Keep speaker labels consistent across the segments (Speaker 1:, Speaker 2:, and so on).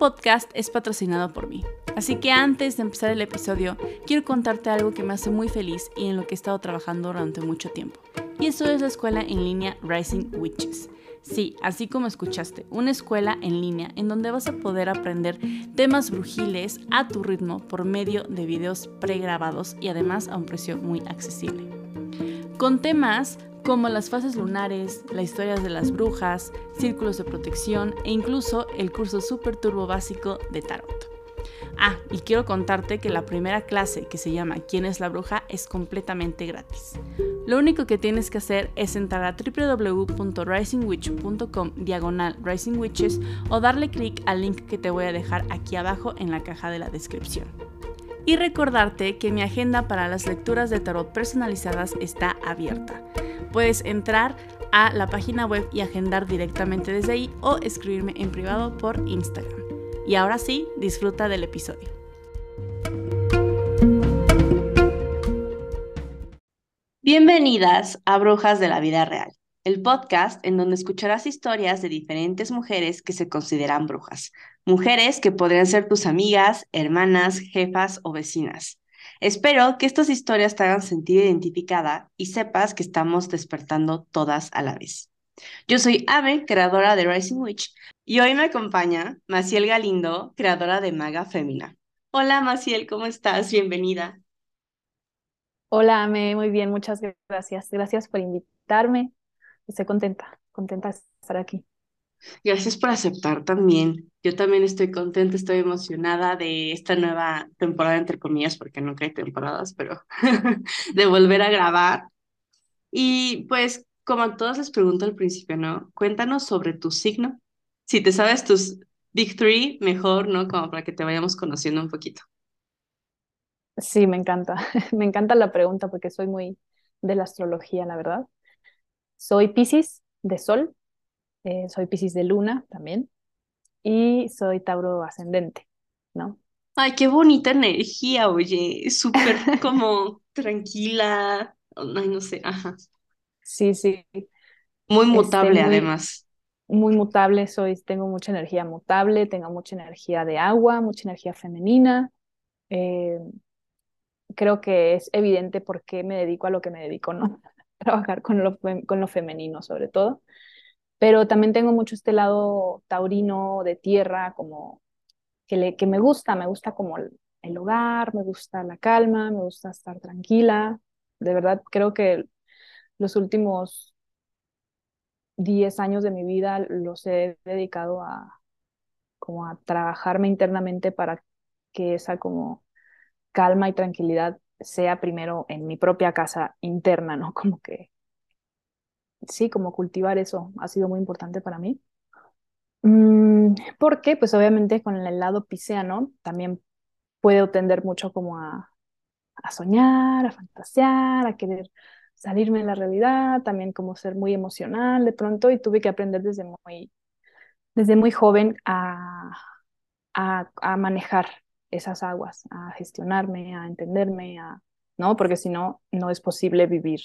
Speaker 1: podcast es patrocinado por mí, así que antes de empezar el episodio, quiero contarte algo que me hace muy feliz y en lo que he estado trabajando durante mucho tiempo. Y eso es la escuela en línea Rising Witches. Sí, así como escuchaste, una escuela en línea en donde vas a poder aprender temas brujiles a tu ritmo por medio de videos pregrabados y además a un precio muy accesible. Con temas como las fases lunares, las historias de las brujas, círculos de protección e incluso el curso Super Turbo Básico de Tarot. Ah, y quiero contarte que la primera clase que se llama ¿Quién es la bruja? es completamente gratis. Lo único que tienes que hacer es entrar a www.risingwitch.com diagonal risingwitches o darle clic al link que te voy a dejar aquí abajo en la caja de la descripción. Y recordarte que mi agenda para las lecturas de tarot personalizadas está abierta puedes entrar a la página web y agendar directamente desde ahí o escribirme en privado por Instagram. Y ahora sí, disfruta del episodio. Bienvenidas a Brujas de la Vida Real, el podcast en donde escucharás historias de diferentes mujeres que se consideran brujas, mujeres que podrían ser tus amigas, hermanas, jefas o vecinas Espero que estas historias te hagan sentir identificada y sepas que estamos despertando todas a la vez. Yo soy Ave, creadora de Rising Witch, y hoy me acompaña Maciel Galindo, creadora de Maga Fémina. Hola Maciel, ¿cómo estás? Bienvenida.
Speaker 2: Hola Ame, muy bien, muchas gracias. Gracias por invitarme. Estoy contenta, contenta de estar aquí.
Speaker 1: Gracias por aceptar también. Yo también estoy contenta, estoy emocionada de esta nueva temporada, entre comillas, porque nunca hay temporadas, pero de volver a grabar. Y pues, como a todas les pregunto al principio, ¿no? Cuéntanos sobre tu signo. Si te sabes tus Big Three, mejor, ¿no? Como para que te vayamos conociendo un poquito.
Speaker 2: Sí, me encanta. me encanta la pregunta porque soy muy de la astrología, la verdad. Soy Pisces de Sol, eh, soy Piscis de Luna también y soy Tauro ascendente, ¿no?
Speaker 1: Ay, qué bonita energía, oye, súper como tranquila, ay, no sé, ajá.
Speaker 2: Sí, sí.
Speaker 1: Muy este, mutable además.
Speaker 2: Muy mutable, soy, tengo mucha energía mutable, tengo mucha energía de agua, mucha energía femenina. Eh, creo que es evidente por qué me dedico a lo que me dedico, ¿no? Trabajar con lo, con lo femenino sobre todo pero también tengo mucho este lado taurino de tierra, como que, le, que me gusta, me gusta como el, hogar, me gusta la calma, me gusta estar tranquila. De verdad, creo que los últimos 10 años de mi vida los he dedicado a como a trabajarme internamente para que esa como calma y tranquilidad sea primero en mi propia casa interna, ¿no? Como que sí, como cultivar eso ha sido muy importante para mí. Mm, porque, pues obviamente con el lado pisciano también puedo tender mucho como a, soñar, a fantasear, a querer salirme de la realidad, también como ser muy emocional de pronto y tuve que aprender desde muy, desde muy joven a, a, a manejar esas aguas, a gestionarme, a entenderme, a, ¿no? Porque si no, no es posible vivir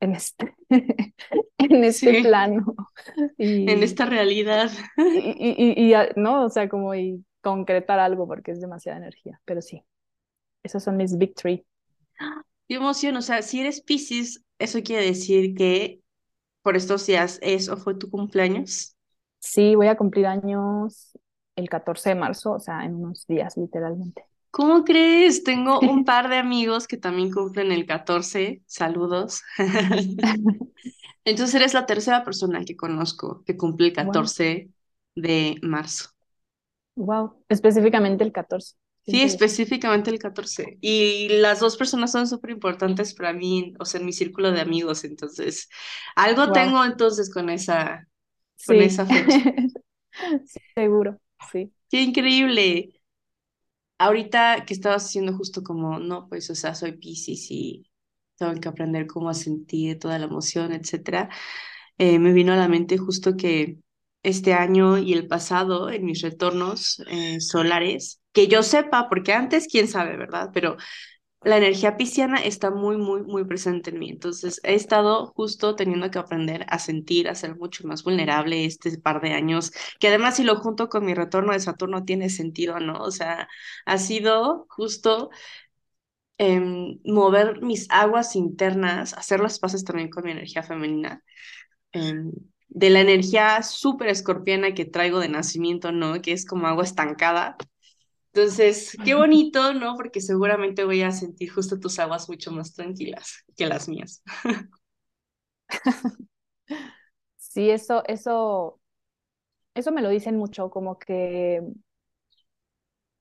Speaker 2: en este, en este plano.
Speaker 1: en esta realidad.
Speaker 2: Y, y, ¿no? O sea, como y concretar algo porque es demasiada energía, pero sí, esos son mis big three.
Speaker 1: Qué emoción, o sea, si eres Pisces, eso quiere decir que por estos días es o fue tu cumpleaños.
Speaker 2: Sí, voy a cumplir años el 14 de marzo, o sea, en unos días literalmente.
Speaker 1: ¿Cómo crees? Tengo un par de amigos que también cumplen el 14. Saludos. Entonces eres la tercera persona que conozco que cumple el 14 de marzo.
Speaker 2: Wow, específicamente el 14.
Speaker 1: Sí, específicamente el 14. Y las dos personas son súper importantes para mí, o sea, en mi círculo de amigos. Entonces, algo tengo entonces con esa, con esa fecha.
Speaker 2: Seguro, sí.
Speaker 1: Qué increíble ahorita que estabas haciendo justo como, no, pues, o sea, soy Pisces y tengo que aprender cómo a sentir toda la emoción, etcétera, eh, me vino a la mente justo que este año y el pasado, en mis retornos eh, solares, que yo sepa, porque antes, quién sabe, ¿verdad? Pero la energía pisciana está muy, muy, muy presente en mí. Entonces, he estado justo teniendo que aprender a sentir, a ser mucho más vulnerable este par de años, que además si lo junto con mi retorno de Saturno tiene sentido, ¿no? O sea, ha sido justo em, mover mis aguas internas, hacer las paces también con mi energía femenina. Em, de la energía súper escorpiana que traigo de nacimiento, ¿no? Que es como agua estancada, entonces, qué bonito, ¿no? Porque seguramente voy a sentir justo tus aguas mucho más tranquilas que las mías.
Speaker 2: Sí, eso, eso, eso me lo dicen mucho, como que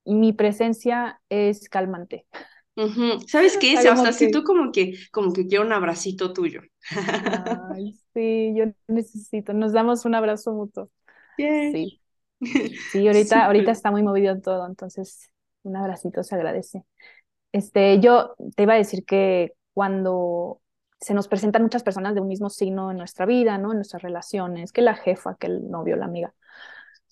Speaker 2: mi presencia es calmante.
Speaker 1: ¿Sabes qué? Hasta si tú como que, como que quiero un abracito tuyo.
Speaker 2: Ay, sí, yo necesito. Nos damos un abrazo mutuo. Sí. Sí, ahorita, ahorita está muy movido todo, entonces un abracito se agradece. Este, yo te iba a decir que cuando se nos presentan muchas personas de un mismo signo en nuestra vida, ¿no? En nuestras relaciones, que la jefa, que el novio, la amiga,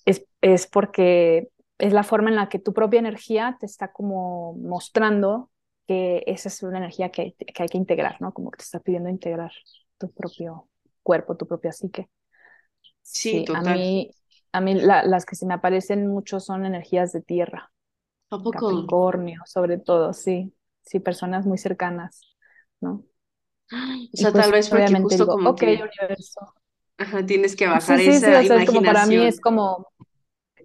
Speaker 2: es, es porque es la forma en la que tu propia energía te está como mostrando que esa es una energía que, que hay que integrar, ¿no? Como que te está pidiendo integrar tu propio cuerpo, tu propia psique.
Speaker 1: Sí, total.
Speaker 2: A mí, a mí las que se me aparecen mucho son energías de tierra.
Speaker 1: ¿A poco?
Speaker 2: Capricornio, sobre todo, sí. Sí, personas muy cercanas, ¿no?
Speaker 1: O sea, tal pues, vez porque justo como
Speaker 2: que... universo.
Speaker 1: Ajá, tienes que bajar esa sí, o sea,
Speaker 2: como para mí es como,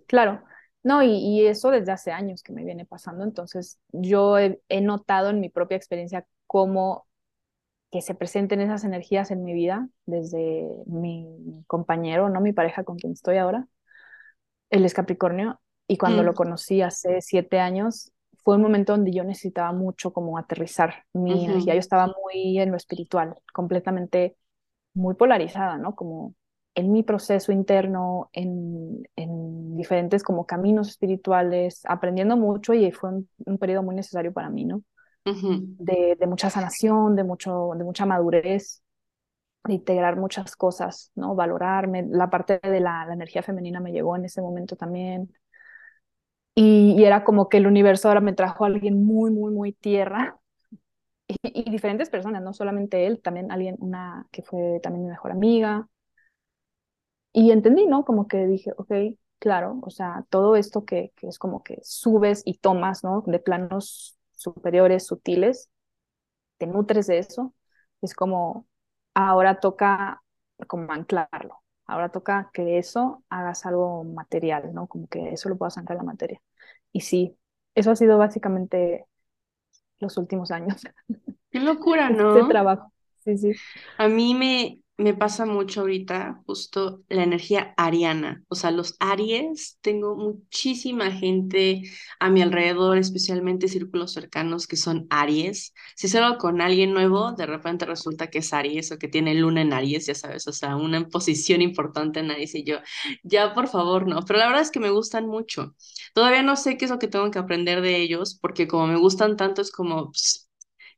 Speaker 2: claro, no, y, eso desde hace años que me viene pasando, entonces yo he, he notado en mi propia experiencia cómo que se presenten esas energías en mi vida, desde mi compañero, no mi pareja con quien estoy ahora, él es Capricornio, y cuando lo mm. conocí hace siete años, fue un momento donde yo necesitaba mucho como aterrizar mi energía. Yo estaba muy en lo espiritual, completamente muy polarizada, ¿no? Como en mi proceso interno, en, en diferentes como caminos espirituales, aprendiendo mucho y fue un, un periodo muy necesario para mí, ¿no? De, de, mucha sanación, de, mucho, de mucha madurez, de integrar muchas cosas, ¿no? Valorarme. La parte de la, energía femenina me llegó en ese momento también. Y, y, era como que el universo ahora me trajo a alguien muy, muy, muy tierra. Y, y, diferentes personas, no solamente él, también alguien, una que fue también mi mejor amiga. Y entendí, ¿no? Como que dije, ok, claro, o sea, todo esto que, que es como que subes y tomas, ¿no? De planos superiores, sutiles, te nutres de eso, es como ahora toca como anclarlo, ahora toca que eso hagas algo material, ¿no? Como que eso lo puedas anclar en la materia. Y sí, eso ha sido básicamente los últimos años.
Speaker 1: Qué locura, ¿no?
Speaker 2: Este trabajo. Sí, sí.
Speaker 1: A mí me, me pasa mucho ahorita justo la energía ariana, o sea, los aries, tengo muchísima gente a mi alrededor, especialmente círculos cercanos que son aries. Si salgo con alguien nuevo, de repente resulta que es aries o que tiene luna en aries, ya sabes, o sea, una posición importante en aries y yo, ya por favor, no, pero la verdad es que me gustan mucho. Todavía no sé qué es lo que tengo que aprender de ellos, porque como me gustan tanto es como... Pues,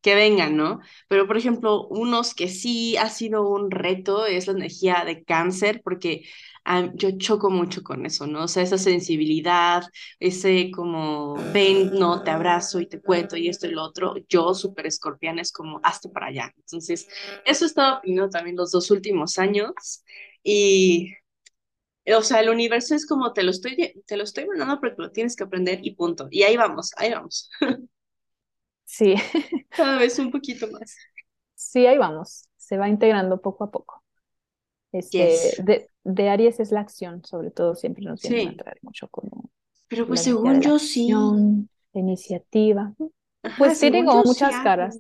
Speaker 1: que vengan, ¿no? Pero, por ejemplo, unos que sí ha sido un reto es la energía de cáncer, porque ah, yo choco mucho con eso, ¿no? O sea, esa sensibilidad, ese como, ven, no, te abrazo y te cuento y esto y lo otro. Yo, súper escorpiana, es como, hazte para allá. Entonces, eso he estado aprendiendo también los dos últimos años y o sea, el universo es como te lo estoy, te lo estoy mandando porque lo tienes que aprender y punto. Y ahí vamos, ahí vamos.
Speaker 2: Sí.
Speaker 1: Cada vez un poquito más.
Speaker 2: Sí, ahí vamos. Se va integrando poco a poco. Este, de, de, Aries es la acción, sobre todo siempre nos tiene sí. a mucho como.
Speaker 1: Pero pues según yo sí.
Speaker 2: iniciativa. pues tiene como muchas caras.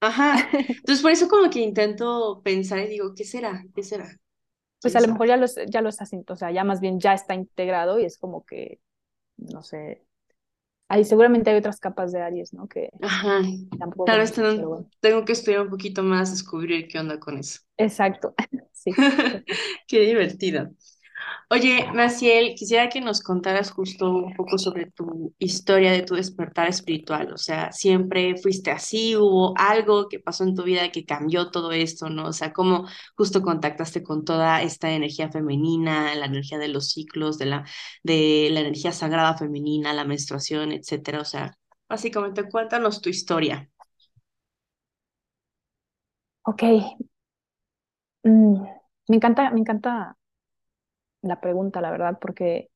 Speaker 1: Ajá. Entonces por eso como que intento pensar y digo, ¿qué será? ¿Qué será?
Speaker 2: Pues a lo mejor ya lo, ya lo está haciendo, o sea, ya más bien ya está integrado y es como que, no sé, Ahí seguramente hay otras capas de Aries, ¿no? Que
Speaker 1: Ajá. tampoco. Tal vez tengo, que estudiar un poquito más, descubrir qué onda con eso.
Speaker 2: Exacto. Sí.
Speaker 1: qué divertido. Oye, Maciel, quisiera que nos contaras justo un poco sobre tu historia de tu despertar espiritual. O sea, ¿siempre fuiste así? ¿Hubo algo que pasó en tu vida que cambió todo esto, no? O sea, ¿cómo justo contactaste con toda esta energía femenina, la energía de los ciclos, de la, de la energía sagrada femenina, la menstruación, etcétera? O sea, básicamente cuéntanos tu historia.
Speaker 2: Ok. Mm, me encanta, me encanta la pregunta, la verdad, porque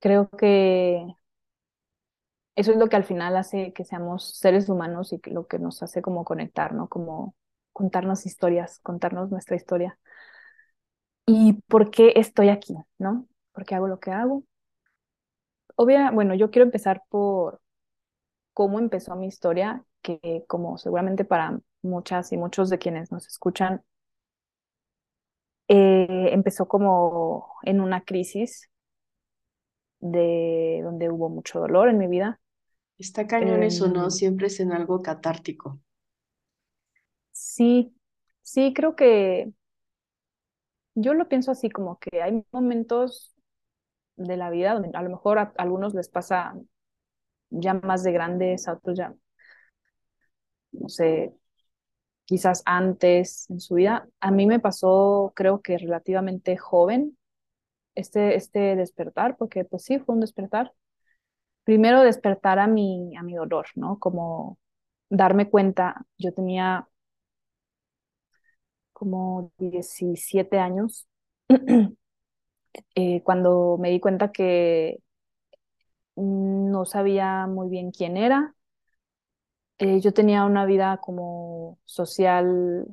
Speaker 2: creo que eso es lo que al final hace que seamos seres humanos y lo que nos hace como conectar, ¿no? Como contarnos historias, contarnos nuestra historia. ¿Y por qué estoy aquí, no? ¿Por qué hago lo que hago? Obvia, bueno, yo quiero empezar por cómo empezó mi historia, que como seguramente para muchas y muchos de quienes nos escuchan, eh, empezó como en una crisis de donde hubo mucho dolor en mi vida.
Speaker 1: Está cañón eso, ¿no?
Speaker 2: Em,
Speaker 1: Siempre es en algo catártico.
Speaker 2: sí, sí, creo que yo lo pienso así, como que hay momentos de la vida donde a lo mejor a, algunos les pasa ya más de grandes, a otros ya, no sé, quizás antes en su vida. A mí me pasó, creo que relativamente joven, este, este despertar, porque pues sí, fue un despertar. Primero despertar a mi, a mi dolor, ¿no? Como darme cuenta, yo tenía como 17 años, eh, cuando me di cuenta que no sabía muy bien quién era. Eh, yo tenía una vida como social,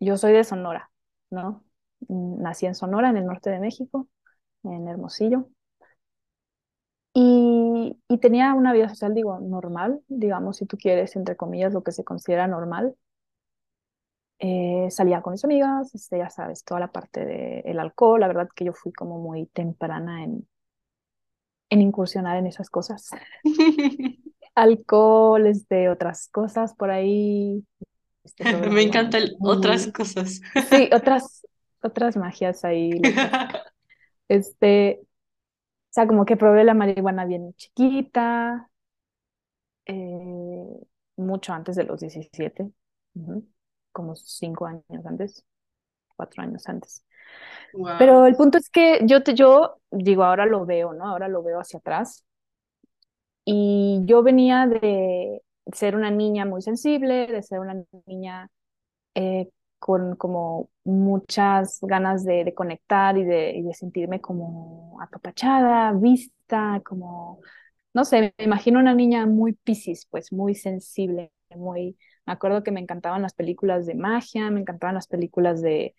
Speaker 2: yo soy de Sonora, ¿no? Mm, Nací en Sonora, en el norte de México, en Hermosillo. Y, tenía una vida social, digo, normal, digamos, si tú quieres, entre comillas, lo que se considera normal. Eh, salía con mis amigas, este, ya sabes, toda la parte del alcohol, la verdad que yo fui como muy temprana en, en incursionar en esas cosas. Alcohol, este, otras cosas por ahí. Este,
Speaker 1: Me
Speaker 2: muy-
Speaker 1: otras cosas.
Speaker 2: Sí, otras, otras magias ahí. Este, o sea, como que probé la marihuana bien chiquita, eh, mucho antes de los 17, ujú, como cinco años antes, cuatro años antes. Pero el punto es que yo, te, yo digo, ahora lo veo, ¿no? Ahora lo veo hacia atrás. Y yo venía de ser una niña muy sensible, de ser una niña eh, con como muchas ganas de, de conectar y de, y de sentirme como apapachada, vista, como, no sé, me imagino una niña muy Piscis, pues muy sensible, muy... Me acuerdo que me encantaban las películas de magia, me encantaban las películas de,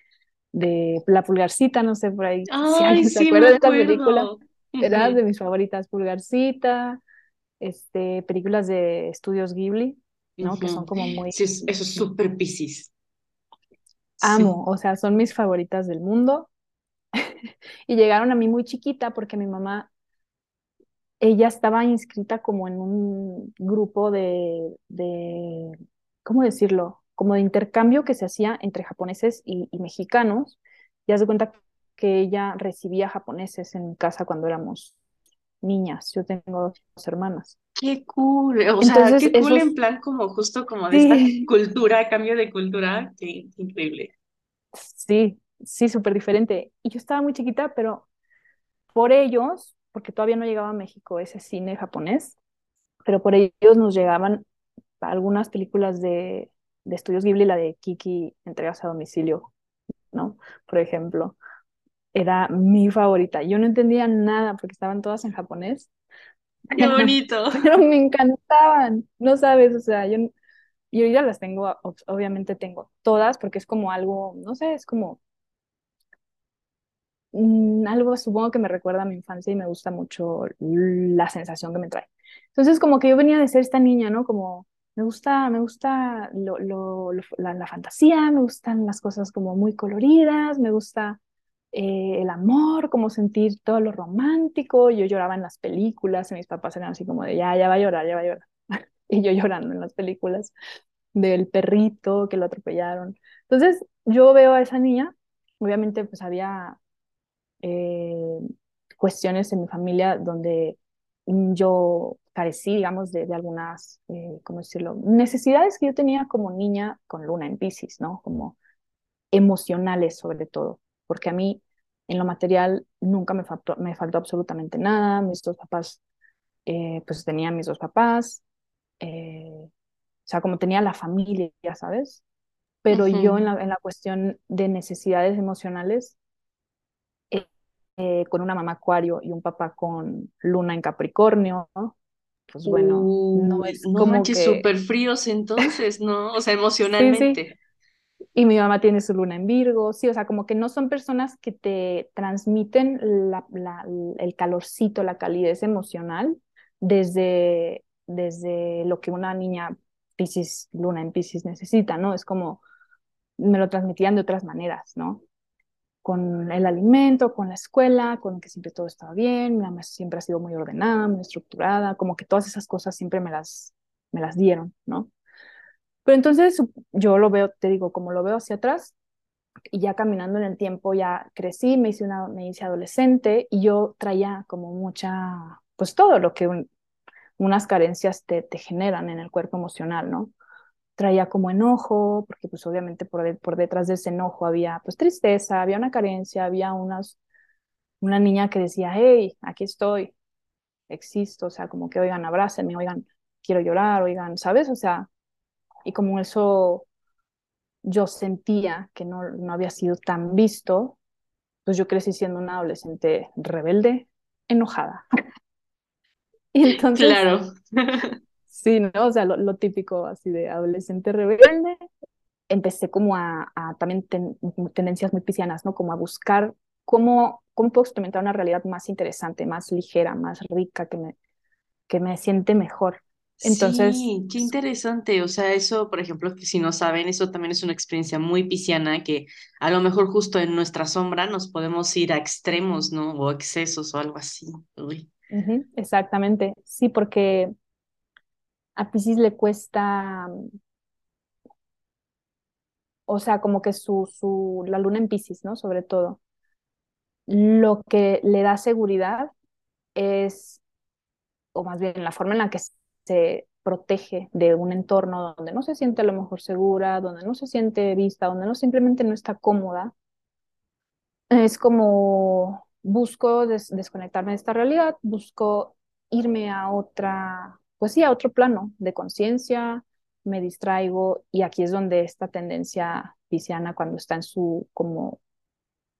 Speaker 2: de La Pulgarcita, no sé por ahí si
Speaker 1: Ay,
Speaker 2: alguien se
Speaker 1: sí,
Speaker 2: acuerda de esa película, era de mis favoritas, Pulgarcita este, películas de estudios Ghibli, ¿no? Que son como muy,
Speaker 1: Sí, es- eso es súper Piscis. Sí.
Speaker 2: amo, o sea, son mis favoritas del mundo. Y llegaron a mí muy chiquita porque mi mamá, ella estaba inscrita como en un grupo de, de, ¿cómo decirlo? Como de intercambio que se hacía entre japoneses y, y mexicanos. Y haz de cuenta que ella recibía japoneses en casa cuando éramos niñas. Yo tengo dos hermanas.
Speaker 1: Qué cool. O sea,
Speaker 2: Entonces,
Speaker 1: qué cool en plan como justo como de esta cultura, cambio de cultura. Qué increíble.
Speaker 2: Sí, sí, súper diferente. Y yo estaba muy chiquita, pero por ellos, porque todavía no llegaba a México ese cine japonés, pero por ellos nos llegaban algunas películas de, de Estudios Ghibli, la de Kiki, entregas a domicilio, ¿no? Por ejemplo, era mi favorita. Yo no entendía nada porque estaban todas en japonés,
Speaker 1: Qué bonito.
Speaker 2: pero me encantaban, no sabes, o sea, yo, yo ya las tengo, ob- obviamente tengo todas porque es como algo, no sé, es como mm, algo supongo que me recuerda a mi infancia y me gusta mucho la sensación que me trae. Entonces, como que yo venía de ser esta niña, ¿no? Como me gusta, me gusta lo, lo- lo- la, la fantasía, me gustan las cosas como muy coloridas, me gusta eh, el amor, como sentir todo lo romántico. Yo lloraba en las películas y mis papás eran así como de, ya, ya va a llorar, ya va a llorar. Y yo llorando en las películas del perrito que lo atropellaron. Entonces, yo veo a esa niña, obviamente pues había eh, cuestiones en mi familia donde yo carecí, digamos, de, algunas, eh, ¿cómo decirlo? Necesidades que yo tenía como niña con luna en Piscis, ¿no? Como emocionales sobre todo, porque a mí en lo material nunca me faltó, me faltó absolutamente nada, mis dos papás, eh, pues tenía mis dos papás, eh, o sea, como tenía la familia, ya sabes, pero yo en la, en la cuestión de necesidades emocionales, eh, eh, con una mamá acuario y un papá con luna en Capricornio, pues bueno, no es
Speaker 1: no
Speaker 2: como
Speaker 1: manches,
Speaker 2: que...
Speaker 1: súper fríos entonces, ¿no? O sea, emocionalmente.
Speaker 2: Y mi mamá tiene su luna en Virgo, sí, o sea, como que no son personas que te transmiten la, la, el calorcito, la calidez emocional desde, desde lo que una niña Piscis, luna en Piscis necesita, ¿no? Es como, me lo transmitían de otras maneras, ¿no? Con el alimento, con la escuela, con que siempre todo estaba bien, mi mamá siempre ha sido muy ordenada, muy estructurada, como que todas esas cosas siempre me las, me las dieron, ¿no? Pero entonces yo lo veo, te digo, como lo veo hacia atrás, y ya caminando en el tiempo ya crecí, me hice, una, me hice adolescente y yo traía como mucha, pues todo lo que unas carencias te, te generan en el cuerpo emocional, ¿no? Traía como enojo, porque pues obviamente por, detrás de ese enojo había pues tristeza, había una carencia, había unas, una niña que decía, hey, aquí estoy, existo, o sea, como que oigan, abrácenme, oigan, quiero llorar, oigan, ¿sabes? O sea, y como eso yo sentía que no, no había sido tan visto, pues yo crecí siendo una adolescente rebelde, enojada. y entonces,
Speaker 1: Claro.
Speaker 2: sí, ¿no? O sea, lo, lo típico así de adolescente rebelde. Empecé como a, a también ten, tendencias muy piscianas, ¿no? Como a buscar cómo, cómo puedo experimentar una realidad más interesante, más ligera, más rica, que me, que me siente mejor. Entonces,
Speaker 1: Sí, qué interesante. O sea, eso, por ejemplo, que si no saben, eso también es una experiencia muy pisciana que a lo mejor justo en nuestra sombra nos podemos ir a extremos, ¿no? O excesos o algo así. Uy.
Speaker 2: exactamente, sí, porque a Piscis le cuesta, o sea, como que su, su, la luna en Piscis, ¿no? Sobre todo, lo que le da seguridad es, o más bien la forma en la que se protege de un entorno donde no se siente a lo mejor segura, donde no se siente vista, donde no simplemente no está cómoda. Es como busco des desconectarme de esta realidad, busco irme a otra, pues sí, a otro plano de conciencia, me distraigo y aquí es donde esta tendencia pisciana cuando está en su como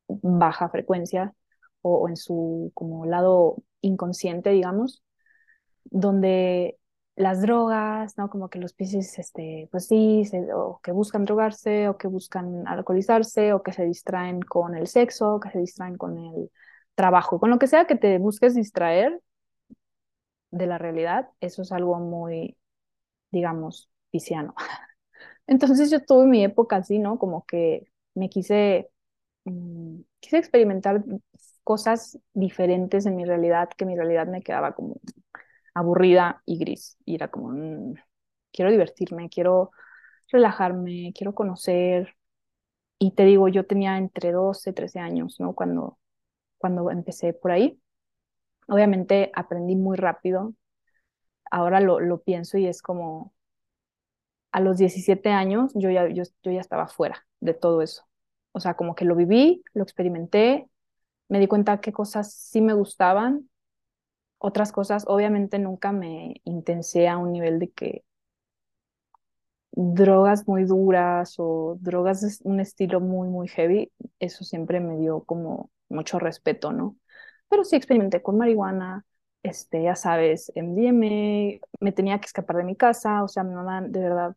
Speaker 2: baja frecuencia o, o en su como lado inconsciente, digamos, donde las drogas, ¿no? Como que los piscis, este, pues sí, o que buscan drogarse, o que buscan alcoholizarse, o que se distraen con el sexo, o que se distraen con el trabajo, con lo que sea que te busques distraer de la realidad, eso es algo muy, digamos, pisciano. Entonces yo tuve mi época así, ¿no? Como que me quise, mmm, quise experimentar cosas diferentes en mi realidad, que mi realidad me quedaba como aburrida y gris. Y era como, mmm, quiero divertirme, quiero relajarme, quiero conocer. Y te digo, yo tenía entre 12, 13 años, ¿no? Cuando, cuando empecé por ahí. Obviamente aprendí muy rápido. Ahora lo, lo pienso y es como, a los 17 años yo ya, yo, yo ya estaba fuera de todo eso. O sea, como que lo viví, lo experimenté, me di cuenta qué cosas sí me gustaban, otras cosas obviamente nunca me intensé a un nivel de que drogas muy duras o drogas de un estilo muy, muy heavy, eso siempre me dio como mucho respeto, ¿no? Pero sí experimenté con marihuana, este, ya sabes, MDMA, me tenía que escapar de mi casa, o sea, mi mamá, de verdad,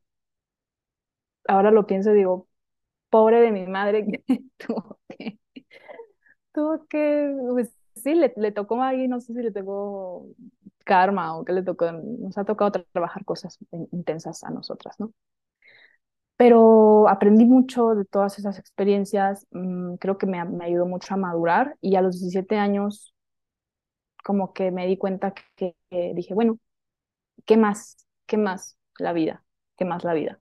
Speaker 2: ahora lo pienso y digo, pobre de mi madre tuvo que, tuvo que, pues sí, le, le tocó ahí, no sé si le tocó karma o qué le tocó, nos ha tocado tra trabajar cosas intensas a nosotras, ¿no? Pero aprendí mucho de todas esas experiencias, mmm, creo que me, me, ayudó mucho a madurar y a los 17 años como que me di cuenta que, que, dije, bueno, ¿qué más? ¿Qué más la vida? ¿Qué más la vida?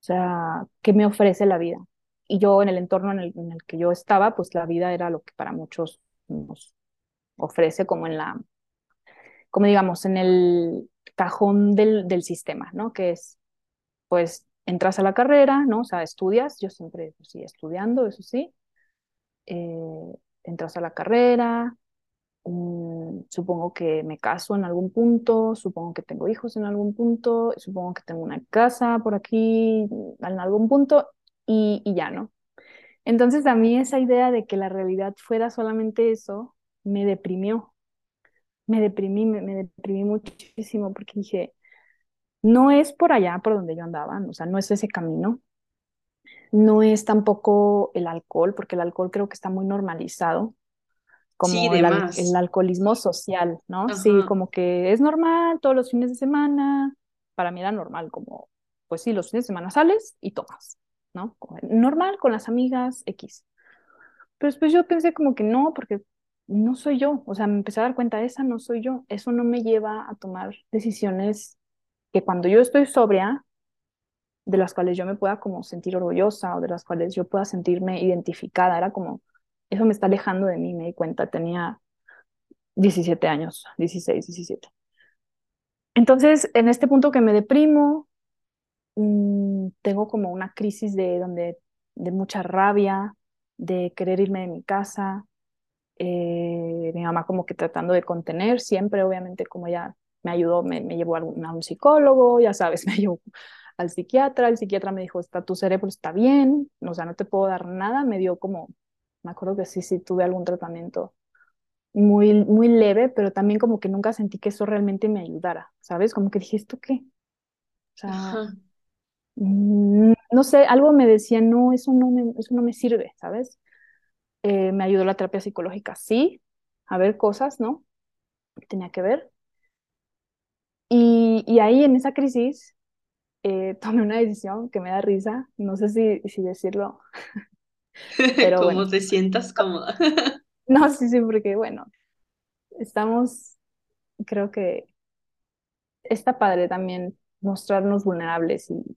Speaker 2: O sea, ¿qué me ofrece la vida? Y yo en el entorno en el que yo estaba, pues la vida era lo que para muchos nos ofrece como en la, como digamos, en el cajón del, del sistema, ¿no? Que es, pues, entras a la carrera, ¿no? O sea, estudias, yo siempre, pues, estudiando, eso sí, eh, entras a la carrera, mm, supongo que me caso en algún punto, supongo que tengo hijos en algún punto, supongo que tengo una casa por aquí en algún punto y ya, ¿no? Entonces a mí esa idea de que la realidad fuera solamente eso me deprimió, me deprimí, me, me deprimí muchísimo porque dije, no es por allá por donde yo andaba, o sea, no es ese camino, no es tampoco el alcohol, porque el alcohol creo que está muy normalizado, como el, el, alcoholismo social, ¿no? Sí, como que es normal todos los fines de semana, para mí era normal, como, pues sí, los fines de semana sales y tomas, ¿no? Normal con las amigas X. Pero después yo pensé como que no, porque no soy yo, o sea, me empecé a dar cuenta, esa no soy yo, eso no me lleva a tomar decisiones que cuando yo estoy sobria, de las cuales yo me pueda como sentir orgullosa o de las cuales yo pueda sentirme identificada, era como, eso me está alejando de mí, me di cuenta, tenía 17 años, 16, 17. Entonces, en este punto que me deprimo, mm, tengo como una crisis de, donde, de mucha rabia, de querer irme de mi casa, eh, mi mamá como que tratando de contener, siempre obviamente como ya me ayudó, me, me llevó a un, a un, psicólogo, ya sabes, me llevó al psiquiatra, el psiquiatra me dijo, está, tu cerebro está bien, o sea, no te puedo dar nada, me dio como, me acuerdo que sí, sí tuve algún tratamiento muy, muy leve, pero también como que nunca sentí que eso realmente me ayudara, ¿sabes? Como que dije, ¿esto qué? O sea, mm, no sé, algo me decía, no, eso no me, eso no me sirve, ¿sabes? Eh, me ayudó la terapia psicológica, sí, a ver cosas, ¿no? Que tenía que ver. Y, y ahí en esa crisis eh, tomé una decisión que me da risa, no sé si, si decirlo.
Speaker 1: Pero Como te sientas cómoda.
Speaker 2: no, sí, sí, porque bueno, estamos, creo que está padre también mostrarnos vulnerables y,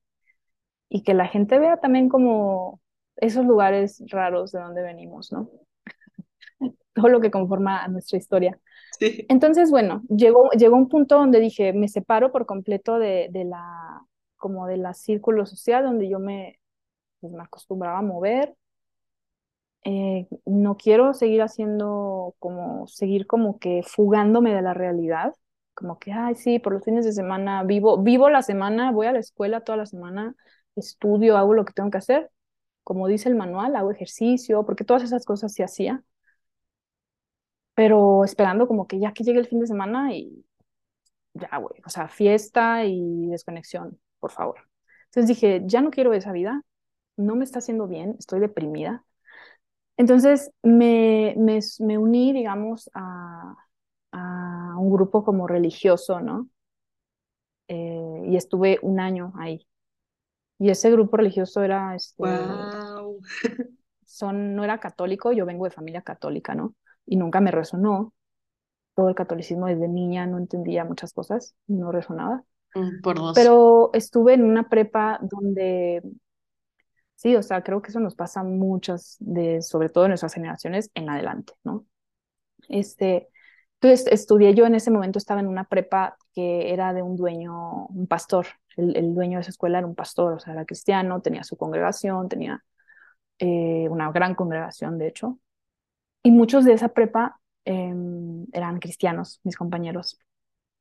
Speaker 2: y que la gente vea también como esos lugares raros de donde venimos, ¿no? Todo lo que conforma a nuestra historia. Sí. Entonces, bueno, llegó, llegó un punto donde dije, me separo por completo de, de la, como de la círculo social donde yo me, pues, me acostumbraba a mover. Eh, no quiero seguir haciendo como, seguir como que fugándome de la realidad, como que, ay, sí, por los fines de semana vivo, vivo la semana, voy a la escuela toda la semana, estudio, hago lo que tengo que hacer, como dice el manual, hago ejercicio, porque todas esas cosas se hacía, pero esperando como que ya que llegue el fin de semana y ya, güey, o sea, fiesta y desconexión por favor. Entonces dije, ya no quiero esa vida, no me está haciendo bien, estoy deprimida. Entonces me, me, me uní, digamos, a, a, un grupo como religioso, ¿no? Eh, y estuve un año ahí. Y ese grupo religioso era... Este,
Speaker 1: wow.
Speaker 2: son, no era católico, yo vengo de familia católica, ¿no? Y nunca me resonó. Todo el catolicismo desde niña no entendía muchas cosas, no resonaba.
Speaker 1: Mm, por dos.
Speaker 2: Pero estuve en una prepa donde, sí, o sea, creo que eso nos pasa muchas, de, sobre todo en nuestras generaciones en adelante, ¿no? Este, entonces estudié yo en ese momento, estaba en una prepa que era de un dueño, un pastor. El, el dueño de esa escuela era un pastor, o sea, era cristiano, tenía su congregación, tenía eh, una gran congregación, de hecho. Y muchos de esa prepa eh, eran cristianos, mis compañeros.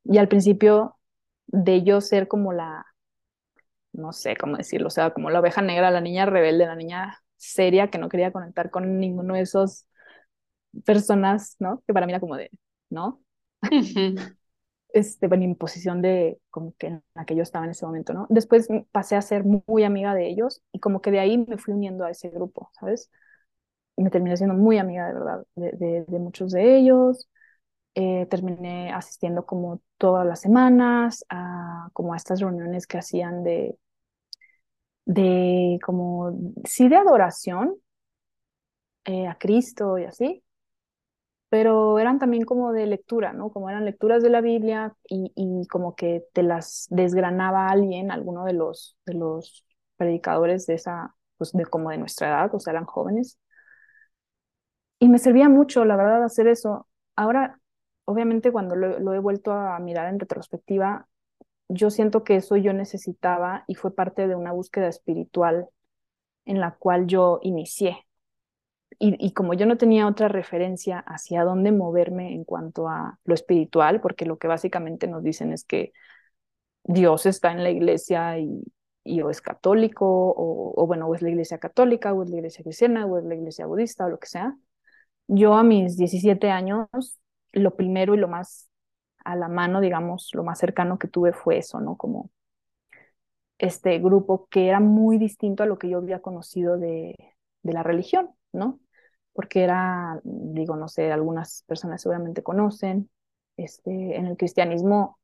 Speaker 2: Y al principio de yo ser como la, no sé cómo decirlo, o sea, como la oveja negra, la niña rebelde, la niña seria que no quería conectar con ninguno de esos personas, ¿no? Que para mí era como de, ¿no? este, en imposición de como que en la que yo estaba en ese momento, ¿no? Después pasé a ser muy amiga de ellos y como que de ahí me fui uniendo a ese grupo, ¿sabes? Y me terminé siendo muy amiga de verdad de, de, de muchos de ellos. Eh, terminé asistiendo como todas las semanas a como a estas reuniones que hacían de, de como, sí de adoración eh, a Cristo y así, pero eran también como de lectura, ¿no? Como eran lecturas de la Biblia y, como que te las desgranaba alguien, alguno de los, de los predicadores de esa, pues de como de nuestra edad, o sea, eran jóvenes. Y me servía mucho, la verdad, hacer eso. Ahora obviamente cuando lo, he vuelto a mirar en retrospectiva, yo siento que eso yo necesitaba y fue parte de una búsqueda espiritual en la cual yo inicié. Y, como yo no tenía otra referencia hacia dónde moverme en cuanto a lo espiritual, porque lo que básicamente nos dicen es que Dios está en la iglesia y, o es católico, o, o, bueno, o es la iglesia católica, o es la iglesia cristiana, o es la iglesia budista, o lo que sea. Yo a mis 17 años, lo primero y lo más a la mano, digamos, lo más cercano que tuve fue eso, ¿no? Como este grupo que era muy distinto a lo que yo había conocido de, de la religión, ¿no? Porque era, digo, no sé, algunas personas seguramente conocen, este, en el cristianismo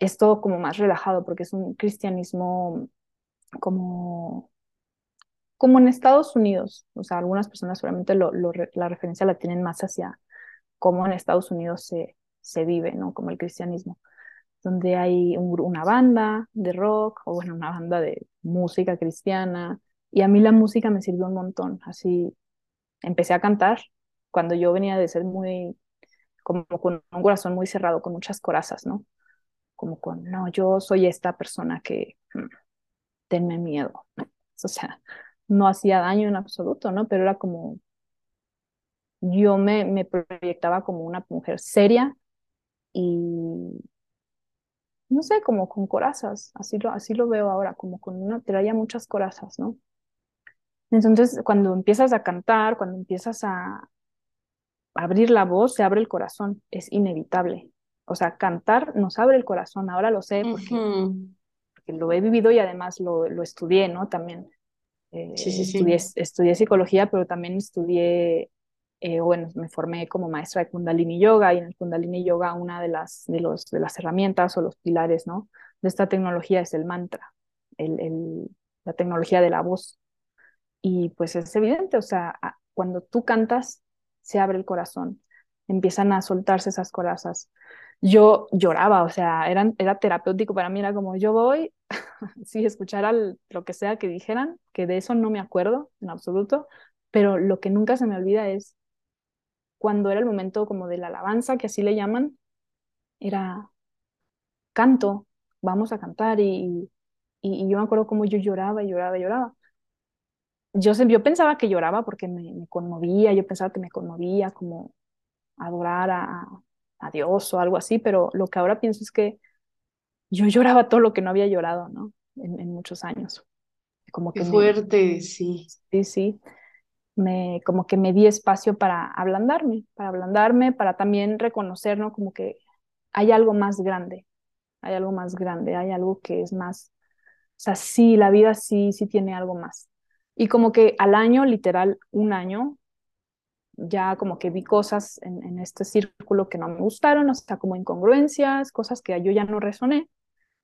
Speaker 2: es todo como más relajado, porque es un cristianismo como, como en Estados Unidos, o sea, algunas personas seguramente lo, la referencia la tienen más hacia cómo en Estados Unidos se, se vive, ¿no? Como el cristianismo donde hay una banda de rock o bueno, una banda de música cristiana. Y a mí la música me sirvió un montón. Así empecé a cantar cuando yo venía de ser muy, como con un corazón muy cerrado, con muchas corazas, ¿no? Como con, no, yo soy esta persona que, mm, tenme miedo. O sea, no hacía daño en absoluto, ¿no? Pero era como, yo me, me proyectaba como una mujer seria y, no sé, como con corazas, así lo, así lo veo ahora, como con una, traía muchas corazas, ¿no? Entonces, cuando empiezas a cantar, cuando empiezas a abrir la voz, se abre el corazón, es inevitable. O sea, cantar nos abre el corazón, ahora lo sé porque, lo he vivido y además lo, lo estudié, ¿no? También eh, sí, sí, estudié, estudié psicología, pero también estudié eh, bueno, me formé como maestra de Kundalini Yoga y en el Kundalini Yoga una de las, de los, de las herramientas o los pilares, ¿no? De esta tecnología es el mantra, el, el, la tecnología de la voz. Y pues es evidente, o sea, cuando tú cantas, se abre el corazón, empiezan a soltarse esas corazas. Yo lloraba, o sea, eran, era terapéutico para mí, era como yo voy, si escuchara lo que sea que dijeran, que de eso no me acuerdo en absoluto, pero lo que nunca se me olvida es cuando era el momento como de la alabanza, que así le llaman, era canto, vamos a cantar y, y, yo me acuerdo como yo lloraba y lloraba y lloraba. Yo, yo pensaba que lloraba porque me, conmovía, yo pensaba que me conmovía como adorar a, a Dios o algo así, pero lo que ahora pienso es que yo lloraba todo lo que no había llorado, ¿no? En, en muchos años.
Speaker 1: Como que Qué fuerte, sí.
Speaker 2: Sí, sí me, como que me di espacio para ablandarme, para ablandarme, para también reconocer, ¿no? Como que hay algo más grande, hay algo más grande, hay algo que es más, o sea, sí, la vida sí, sí tiene algo más. Y como que al año, literal, un año, ya como que vi cosas en, este círculo que no me gustaron, o sea, como incongruencias, cosas que yo ya no resoné.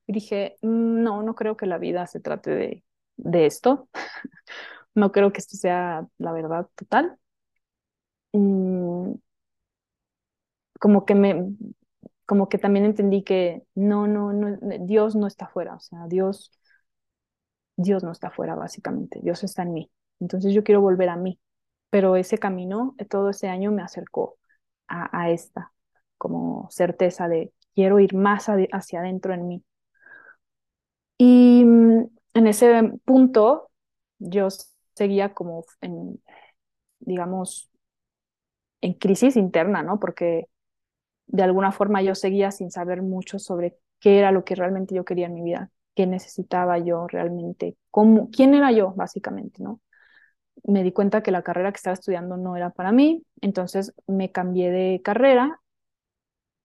Speaker 2: Y dije, mm, no, no creo que la vida se trate de, de esto. No creo que esto sea la verdad total. Mm, como que me, como que también entendí que no, no, no, Dios no está fuera, o sea, Dios, Dios no está fuera, básicamente, Dios está en mí. Entonces yo quiero volver a mí, pero ese camino, todo ese año me acercó a, a esta, como certeza de quiero ir más hacia adentro en mí. Y mm, en ese punto, yo seguía como en, digamos, en crisis interna, ¿no? Porque de alguna forma yo seguía sin saber mucho sobre qué era lo que realmente yo quería en mi vida, qué necesitaba yo realmente, cómo, quién era yo, básicamente, ¿no? Me di cuenta que la carrera que estaba estudiando no era para mí, entonces me cambié de carrera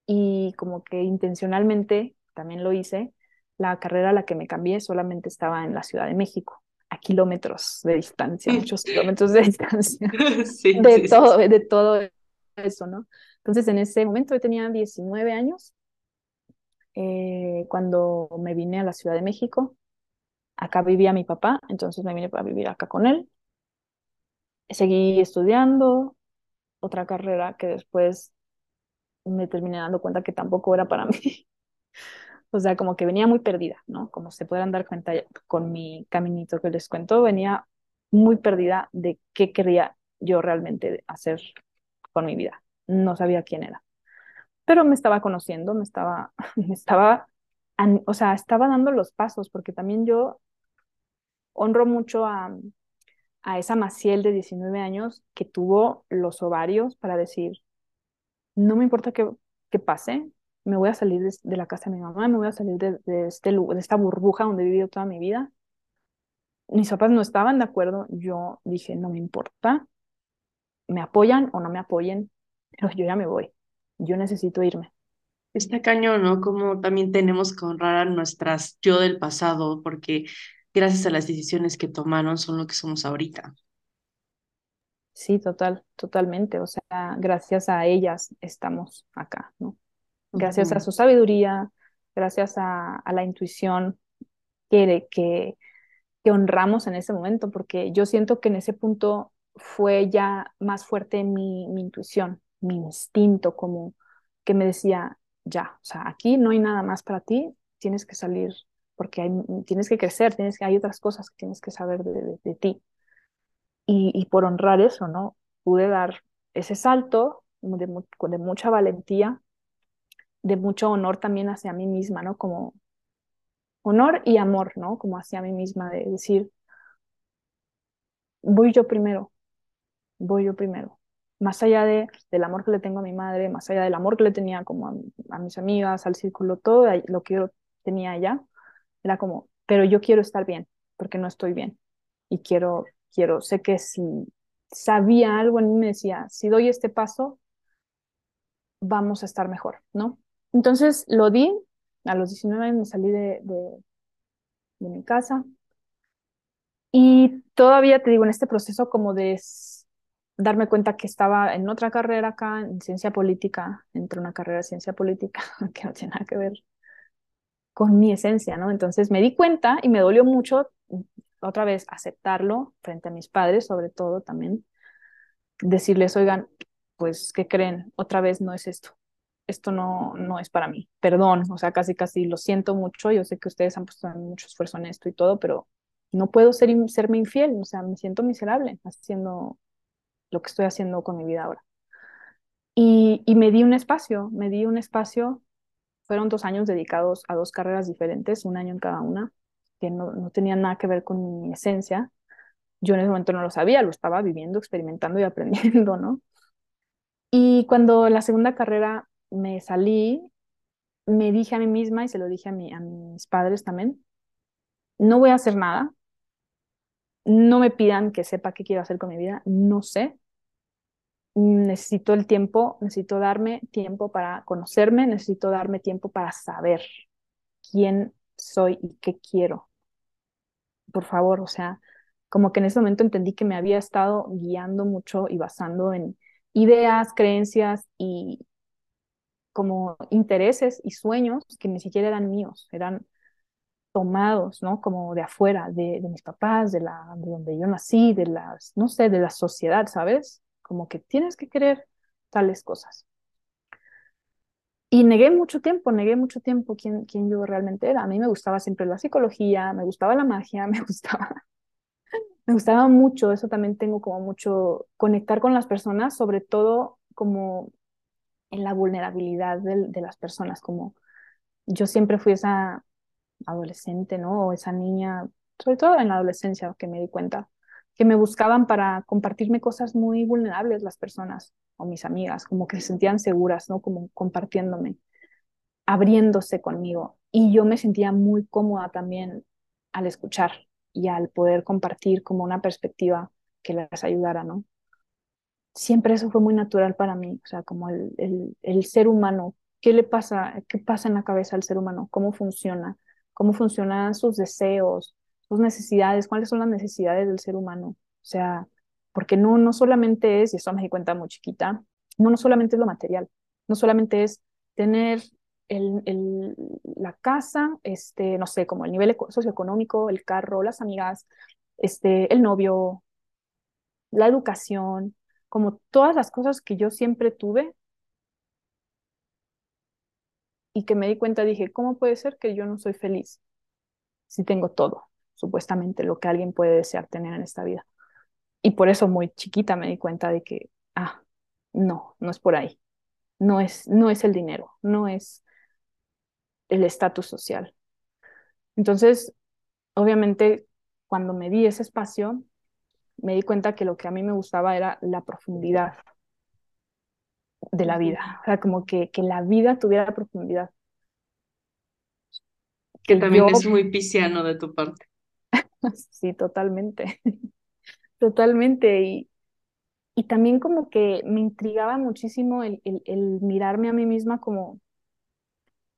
Speaker 2: y como que intencionalmente también lo hice, la carrera a la que me cambié solamente estaba en la Ciudad de México kilómetros de distancia, muchos kilómetros de distancia, de, todo, de todo eso, ¿no? Entonces, en ese momento yo tenía 19 años, eh, cuando me vine a la Ciudad de México, acá vivía mi papá, entonces me vine para vivir acá con él. Seguí estudiando otra carrera que después me terminé dando cuenta que tampoco era para mí. O sea, como que venía muy perdida, ¿no? Como se podrán dar cuenta con mi caminito que les cuento, venía muy perdida de qué quería yo realmente hacer con mi vida. No sabía quién era. Pero me estaba conociendo, me estaba, me estaba, o sea, estaba dando los pasos, porque también yo honro mucho a, a esa Maciel de 19 años que tuvo los ovarios para decir, no me importa que pase, me voy a salir de, la casa de mi mamá, me voy a salir de, de, este, de esta burbuja donde he vivido toda mi vida. Mis papás no estaban de acuerdo, yo dije, no me importa, me apoyan o no me apoyen, pero yo ya me voy, yo necesito irme.
Speaker 1: Está cañón, ¿no? Como también tenemos que honrar a nuestras yo del pasado, porque gracias a las decisiones que tomaron son lo que somos ahorita.
Speaker 2: Sí, total, totalmente. O sea, gracias a ellas estamos acá, ¿no? Gracias a su sabiduría, gracias a, a la intuición que, que, que honramos en ese momento, porque yo siento que en ese punto fue ya más fuerte mi, mi intuición, mi instinto, como que me decía, ya, o sea, aquí no hay nada más para ti, tienes que salir porque hay, tienes que crecer, tienes hay otras cosas que tienes que saber de, de, ti. Y, y, por honrar eso, ¿no? Pude dar ese salto de, de mucha valentía, de mucho honor también hacia mí misma, ¿no? Como honor y amor, ¿no? Como hacia mí misma, de decir, voy yo primero, voy yo primero. Más allá de, del amor que le tengo a mi madre, más allá del amor que le tenía como a, mis amigas, al círculo, todo lo que yo tenía allá, era como, pero yo quiero estar bien, porque no estoy bien. Y quiero, quiero, sé que si sabía algo en mí me decía, si doy este paso, vamos a estar mejor, ¿no? Entonces lo di, a los 19 años me salí de, de, de mi casa y todavía te digo, en este proceso como de darme cuenta que estaba en otra carrera acá, en ciencia política, entre una carrera de ciencia política que no tiene nada que ver con mi esencia, ¿no? Entonces me di cuenta y me dolió mucho otra vez aceptarlo frente a mis padres, sobre todo también, decirles, oigan, pues, ¿qué creen? Otra vez no es esto. Esto no, no es para mí. Perdón, o sea, casi, casi lo siento mucho. Yo sé que ustedes han puesto mucho esfuerzo en esto y todo, pero no puedo ser, serme infiel. O sea, me siento miserable haciendo lo que estoy haciendo con mi vida ahora. Y, me di un espacio, me di un espacio fueron dos años dedicados a dos carreras diferentes, un año en cada una, que no, no tenían nada que ver con mi esencia. Yo en ese momento no lo sabía, lo estaba viviendo, experimentando y aprendiendo, ¿no? Y cuando la segunda carrera me salí, me dije a mí misma y se lo dije a, a mis padres también, no voy a hacer nada, no me pidan que sepa qué quiero hacer con mi vida, no sé, necesito el tiempo, necesito darme tiempo para conocerme, necesito darme tiempo para saber quién soy y qué quiero. Por favor, o sea, como que en ese momento entendí que me había estado guiando mucho y basando en ideas, creencias y como intereses y sueños que ni siquiera eran míos, eran tomados, ¿no? Como de afuera, de, de mis papás, de, la, de donde yo nací, de las, no sé, de la sociedad, ¿sabes? Como que tienes que querer tales cosas. Y negué mucho tiempo, negué mucho tiempo quién, quién yo realmente era. A mí me gustaba siempre la psicología, me gustaba la magia, me gustaba, me gustaba mucho, eso también tengo como mucho, conectar con las personas, sobre todo como en la vulnerabilidad de, de las personas, como yo siempre fui esa adolescente, ¿no? O esa niña, sobre todo en la adolescencia que me di cuenta, que me buscaban para compartirme cosas muy vulnerables las personas o mis amigas, como que se sentían seguras, ¿no? Como compartiéndome, abriéndose conmigo. Y yo me sentía muy cómoda también al escuchar y al poder compartir como una perspectiva que les ayudara, ¿no? Siempre eso fue muy natural para mí, o sea, como el, el, el ser humano, ¿qué le pasa? ¿Qué pasa en la cabeza al ser humano? ¿Cómo funciona? ¿Cómo funcionan sus deseos? Sus necesidades, cuáles son las necesidades del ser humano. O sea, porque no, no solamente es, y eso me di cuenta muy chiquita, no, no solamente es lo material, no solamente es tener el, el, la casa, este, no sé, como el nivel socioeconómico, el carro, las amigas, este, el novio, la educación, como todas las cosas que yo siempre tuve y que me di cuenta, dije, ¿cómo puede ser que yo no soy feliz si tengo todo? Supuestamente lo que alguien puede desear tener en esta vida. Y por eso muy chiquita me di cuenta de que, ah, no, no es por ahí. No es, no es el dinero, no es el estatus social. Entonces, obviamente, cuando me di ese espacio, me di cuenta que lo que a mí me gustaba era la profundidad de la vida, o sea, como que, que la vida tuviera profundidad.
Speaker 1: Que también es muy pisciano de tu parte.
Speaker 2: sí, totalmente, totalmente. Y, y también como que me intrigaba muchísimo el, el, mirarme a mí misma como,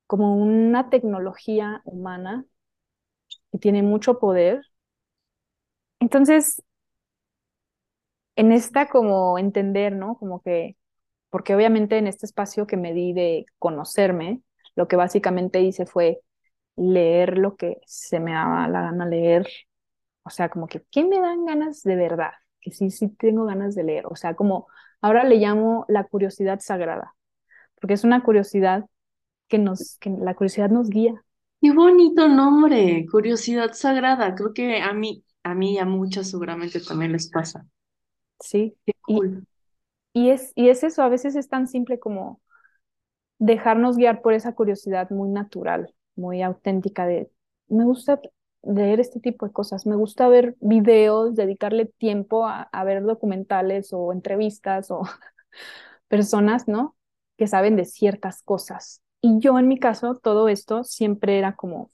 Speaker 2: como una tecnología humana que tiene mucho poder. Entonces, en esta como entender, ¿no? Como que, porque obviamente en este espacio que me di de conocerme, lo que básicamente hice fue leer lo que se me daba la gana leer. O sea, como que, ¿qué me dan ganas de verdad? Que sí, sí tengo ganas de leer. O sea, como ahora le llamo la curiosidad sagrada, porque es una curiosidad que nos, que la curiosidad nos guía.
Speaker 1: Qué bonito nombre, curiosidad sagrada. Creo que a mí, a mí y a muchas seguramente también les pasa.
Speaker 2: Sí. Y, es, y es eso, a veces es tan simple como dejarnos guiar por esa curiosidad muy natural, muy auténtica de, me gusta leer este tipo de cosas, me gusta ver videos, dedicarle tiempo a, ver documentales o entrevistas o personas, ¿no? Que saben de ciertas cosas. Y yo en mi caso, todo esto siempre era como,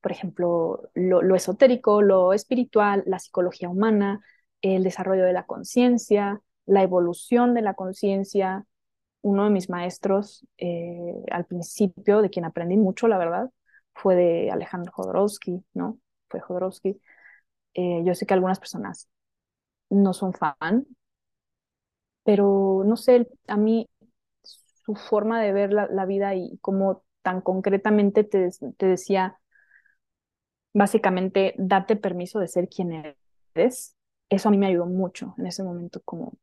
Speaker 2: por ejemplo, lo, lo esotérico, lo espiritual, la psicología humana, el desarrollo de la conciencia, la evolución de la conciencia. Uno de mis maestros eh, al principio, de quien aprendí mucho, la verdad, fue de Alejandro Jodorowsky, ¿no? Fue Jodorowsky. Eh, yo sé que algunas personas no son fan, pero no sé, a mí su forma de ver la, vida y cómo tan concretamente te, te decía, básicamente, date permiso de ser quien eres, eso a mí me ayudó mucho en ese momento, como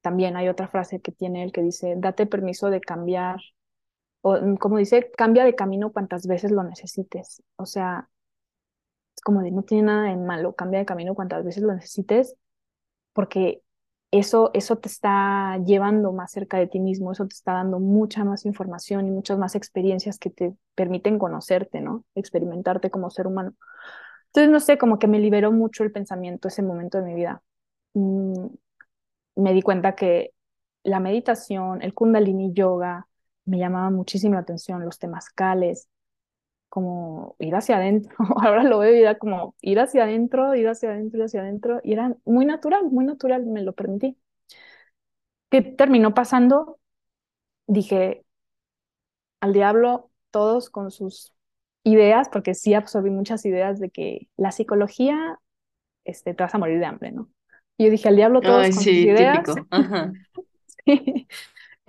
Speaker 2: también hay otra frase que tiene él que dice, date permiso de cambiar, o mm, como dice, cambia de camino cuantas veces lo necesites. O sea, es como de no tiene nada de malo, cambia de camino cuantas veces lo necesites, porque eso, eso te está llevando más cerca de ti mismo, eso te está dando mucha más información y muchas más experiencias que te permiten conocerte, ¿no? Experimentarte como ser humano. Entonces, no sé, como que me liberó mucho el pensamiento ese momento de mi vida. Mm, me di cuenta que la meditación, el kundalini yoga, me llamaba muchísimo la atención, los temazcales, como ir hacia adentro. Ahora lo veo y era como ir hacia adentro, ir hacia adentro, ir hacia adentro. Y era muy natural, muy natural, me lo permití. ¿Qué terminó pasando? Dije, al diablo todos con sus ideas, porque sí absorbí muchas ideas de que la psicología este, te vas a morir de hambre, ¿no? Y yo dije, al diablo todos con sus ideas.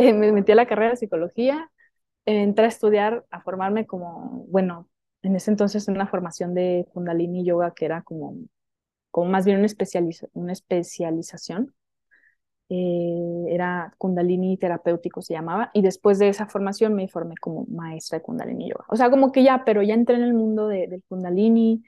Speaker 2: Eh, me metí a la carrera de psicología, entré a estudiar, a formarme como, bueno, en ese entonces una formación de Kundalini Yoga que era como, como más bien una, especialización eh, era Kundalini terapéutico se llamaba, y después de esa formación me formé como maestra de Kundalini Yoga. O sea, como que ya, pero ya entré en el mundo de, del Kundalini,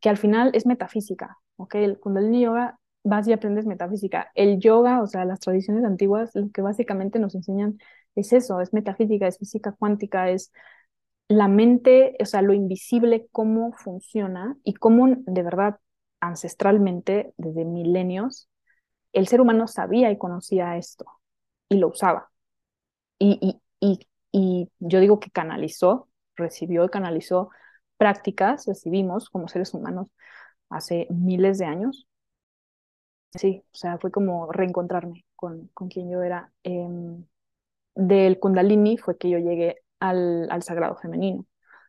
Speaker 2: que al final es metafísica, ¿ok? El Kundalini Yoga vas y aprendes metafísica. El yoga, o sea, las tradiciones antiguas, lo que básicamente nos enseñan es eso, es metafísica, es física cuántica, es la mente, o sea, lo invisible, cómo funciona y cómo de verdad ancestralmente, desde milenios, el ser humano sabía y conocía esto y lo usaba. Y, y, y, yo digo que canalizó, recibió y canalizó prácticas, recibimos como seres humanos hace miles de años. Sí, o sea, fue como reencontrarme con, con quien yo era. Em, del kundalini fue que yo llegué al, al sagrado femenino. O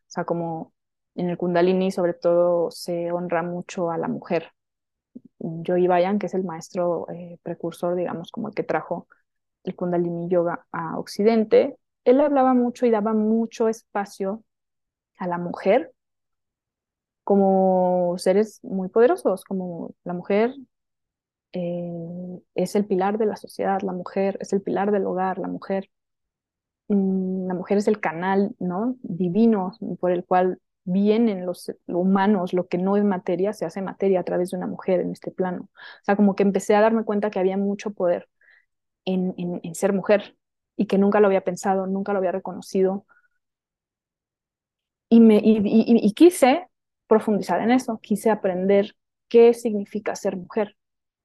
Speaker 2: sea, como en el kundalini sobre todo se honra mucho a la mujer, Yogi Bayan, que es el maestro eh, precursor, digamos, como el que trajo el Kundalini Yoga a Occidente, él hablaba mucho y daba mucho espacio a la mujer como seres muy poderosos, como la mujer eh, es el pilar de la sociedad, la mujer es el pilar del hogar, la mujer, mm, la mujer es el canal ¿no? divino por el cual vienen los humanos, lo que no es materia, se hace materia a través de una mujer en este plano. O sea, como que empecé a darme cuenta que había mucho poder en, ser mujer y que nunca lo había pensado, nunca lo había reconocido. Y, quise profundizar en eso, quise aprender qué significa ser mujer,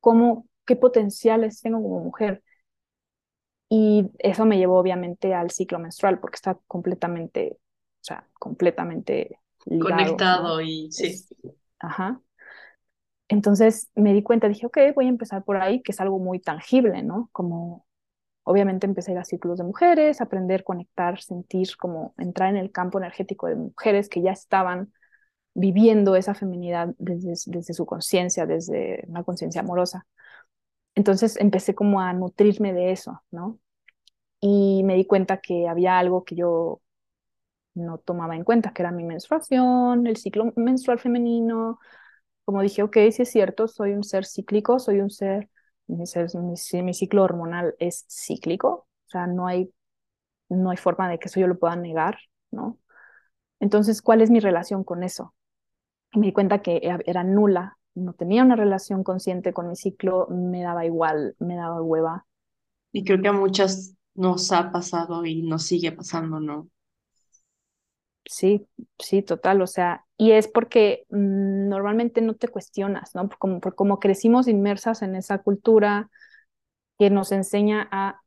Speaker 2: cómo, qué potenciales tengo como mujer. Y eso me llevó obviamente al ciclo menstrual, porque está completamente, o sea, completamente ligado,
Speaker 1: Conectado y sí.
Speaker 2: ajá. Entonces me di cuenta, dije, ok, voy a empezar por ahí, que es algo muy tangible, ¿no? Como obviamente empecé a ir a círculos de mujeres, aprender, conectar, sentir, como entrar en el campo energético de mujeres que ya estaban viviendo esa feminidad desde, su conciencia, desde una conciencia amorosa. Entonces empecé como a nutrirme de eso, ¿no? Y me di cuenta que había algo que yo no tomaba en cuenta, que era mi menstruación, el ciclo menstrual femenino. Como dije, ok, sí es cierto, soy un ser cíclico, soy un ser, mi, mi, mi ciclo hormonal es cíclico, o sea, no hay, no hay forma de que eso yo lo pueda negar, ¿no? Entonces, ¿cuál es mi relación con eso? Y me di cuenta que era nula, no tenía una relación consciente con mi ciclo, me daba igual, me daba hueva.
Speaker 1: Y creo que a muchas nos ha pasado y nos sigue pasando, ¿no?
Speaker 2: Sí, sí, total, o sea, y es porque mm, normalmente no te cuestionas, ¿no? Como, como crecimos inmersas en esa cultura que nos enseña a,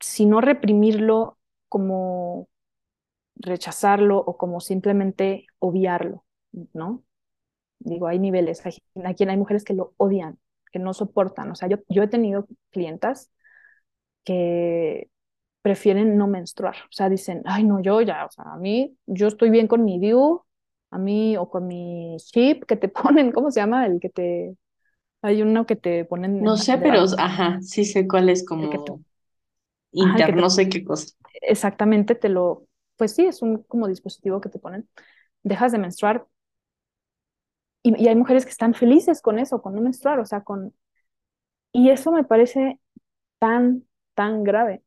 Speaker 2: si no reprimirlo, como rechazarlo o como simplemente obviarlo, ¿no? Digo, hay niveles, hay, aquí hay mujeres que lo odian, que no soportan, o sea, yo, yo he tenido clientas que prefieren no menstruar. O sea, dicen, ay, no, yo ya, o sea, a mí, yo estoy bien con mi DIU, a mí, o con mi chip que te ponen, ¿cómo se llama? El que te, hay uno que te ponen.
Speaker 1: No sé, pero, ajá, sí sé cuál es como inter, no sé qué cosa.
Speaker 2: Exactamente, te lo, pues sí, es un como dispositivo que te ponen. Dejas de menstruar. Y, hay mujeres que están felices con eso, con no menstruar, o sea, con... Y eso me parece tan, tan grave.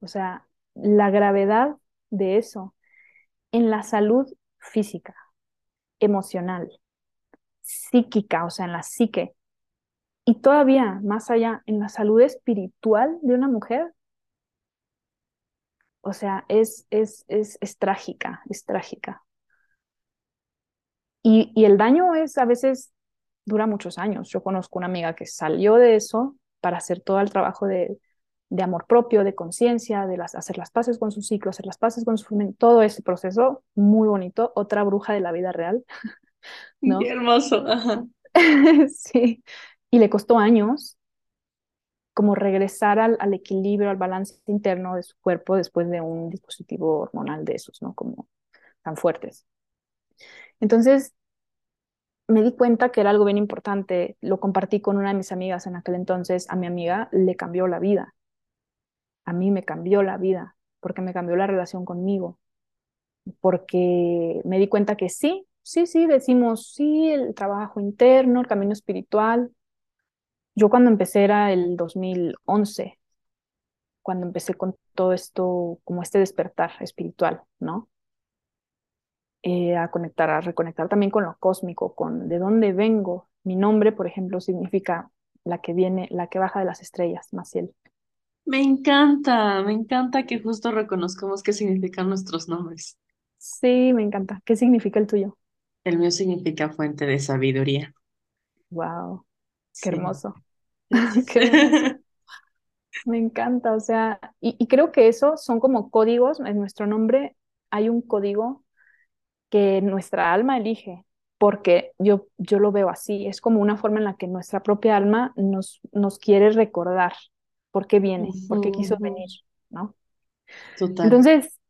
Speaker 2: O sea, la gravedad de eso en la salud física, emocional, psíquica, o sea, en la psique, y todavía más allá, en la salud espiritual de una mujer, o sea, es, es, es, es trágica, es trágica. Y, y el daño es a veces dura muchos años. Yo conozco una amiga que salió de eso para hacer todo el trabajo de, de amor propio, de conciencia, de las, hacer las paces con su ciclo, hacer las paces con su todo ese proceso muy bonito, otra bruja de la vida real.
Speaker 1: ¿no? Qué hermoso.
Speaker 2: sí, y le costó años como regresar al, al, equilibrio, al balance interno de su cuerpo después de un dispositivo hormonal de esos, ¿no? Como tan fuertes. Entonces, me di cuenta que era algo bien importante, lo compartí con una de mis amigas en aquel entonces, a mi amiga le cambió la vida a mí me cambió la vida, porque me cambió la relación conmigo, porque me di cuenta que sí, sí, sí, decimos sí, el trabajo interno, el camino espiritual. Yo cuando empecé era el 2011, cuando empecé con todo esto, como este despertar espiritual, ¿no? Eh, a conectar, a reconectar también con lo cósmico, con de dónde vengo. Mi nombre, por ejemplo, significa la que viene, la que baja de las estrellas, Maciel.
Speaker 1: Me encanta, me encanta que justo reconozcamos qué significan nuestros nombres.
Speaker 2: Sí, me encanta. ¿Qué significa el tuyo?
Speaker 1: El mío significa fuente de sabiduría.
Speaker 2: Wow, qué hermoso. qué hermoso. Me encanta, o sea, y, y, creo que eso son como códigos, en nuestro nombre hay un código que nuestra alma elige, porque yo, yo lo veo así, es como una forma en la que nuestra propia alma nos, nos quiere recordar por qué viene, por qué quiso venir, ¿no? Total. Entonces,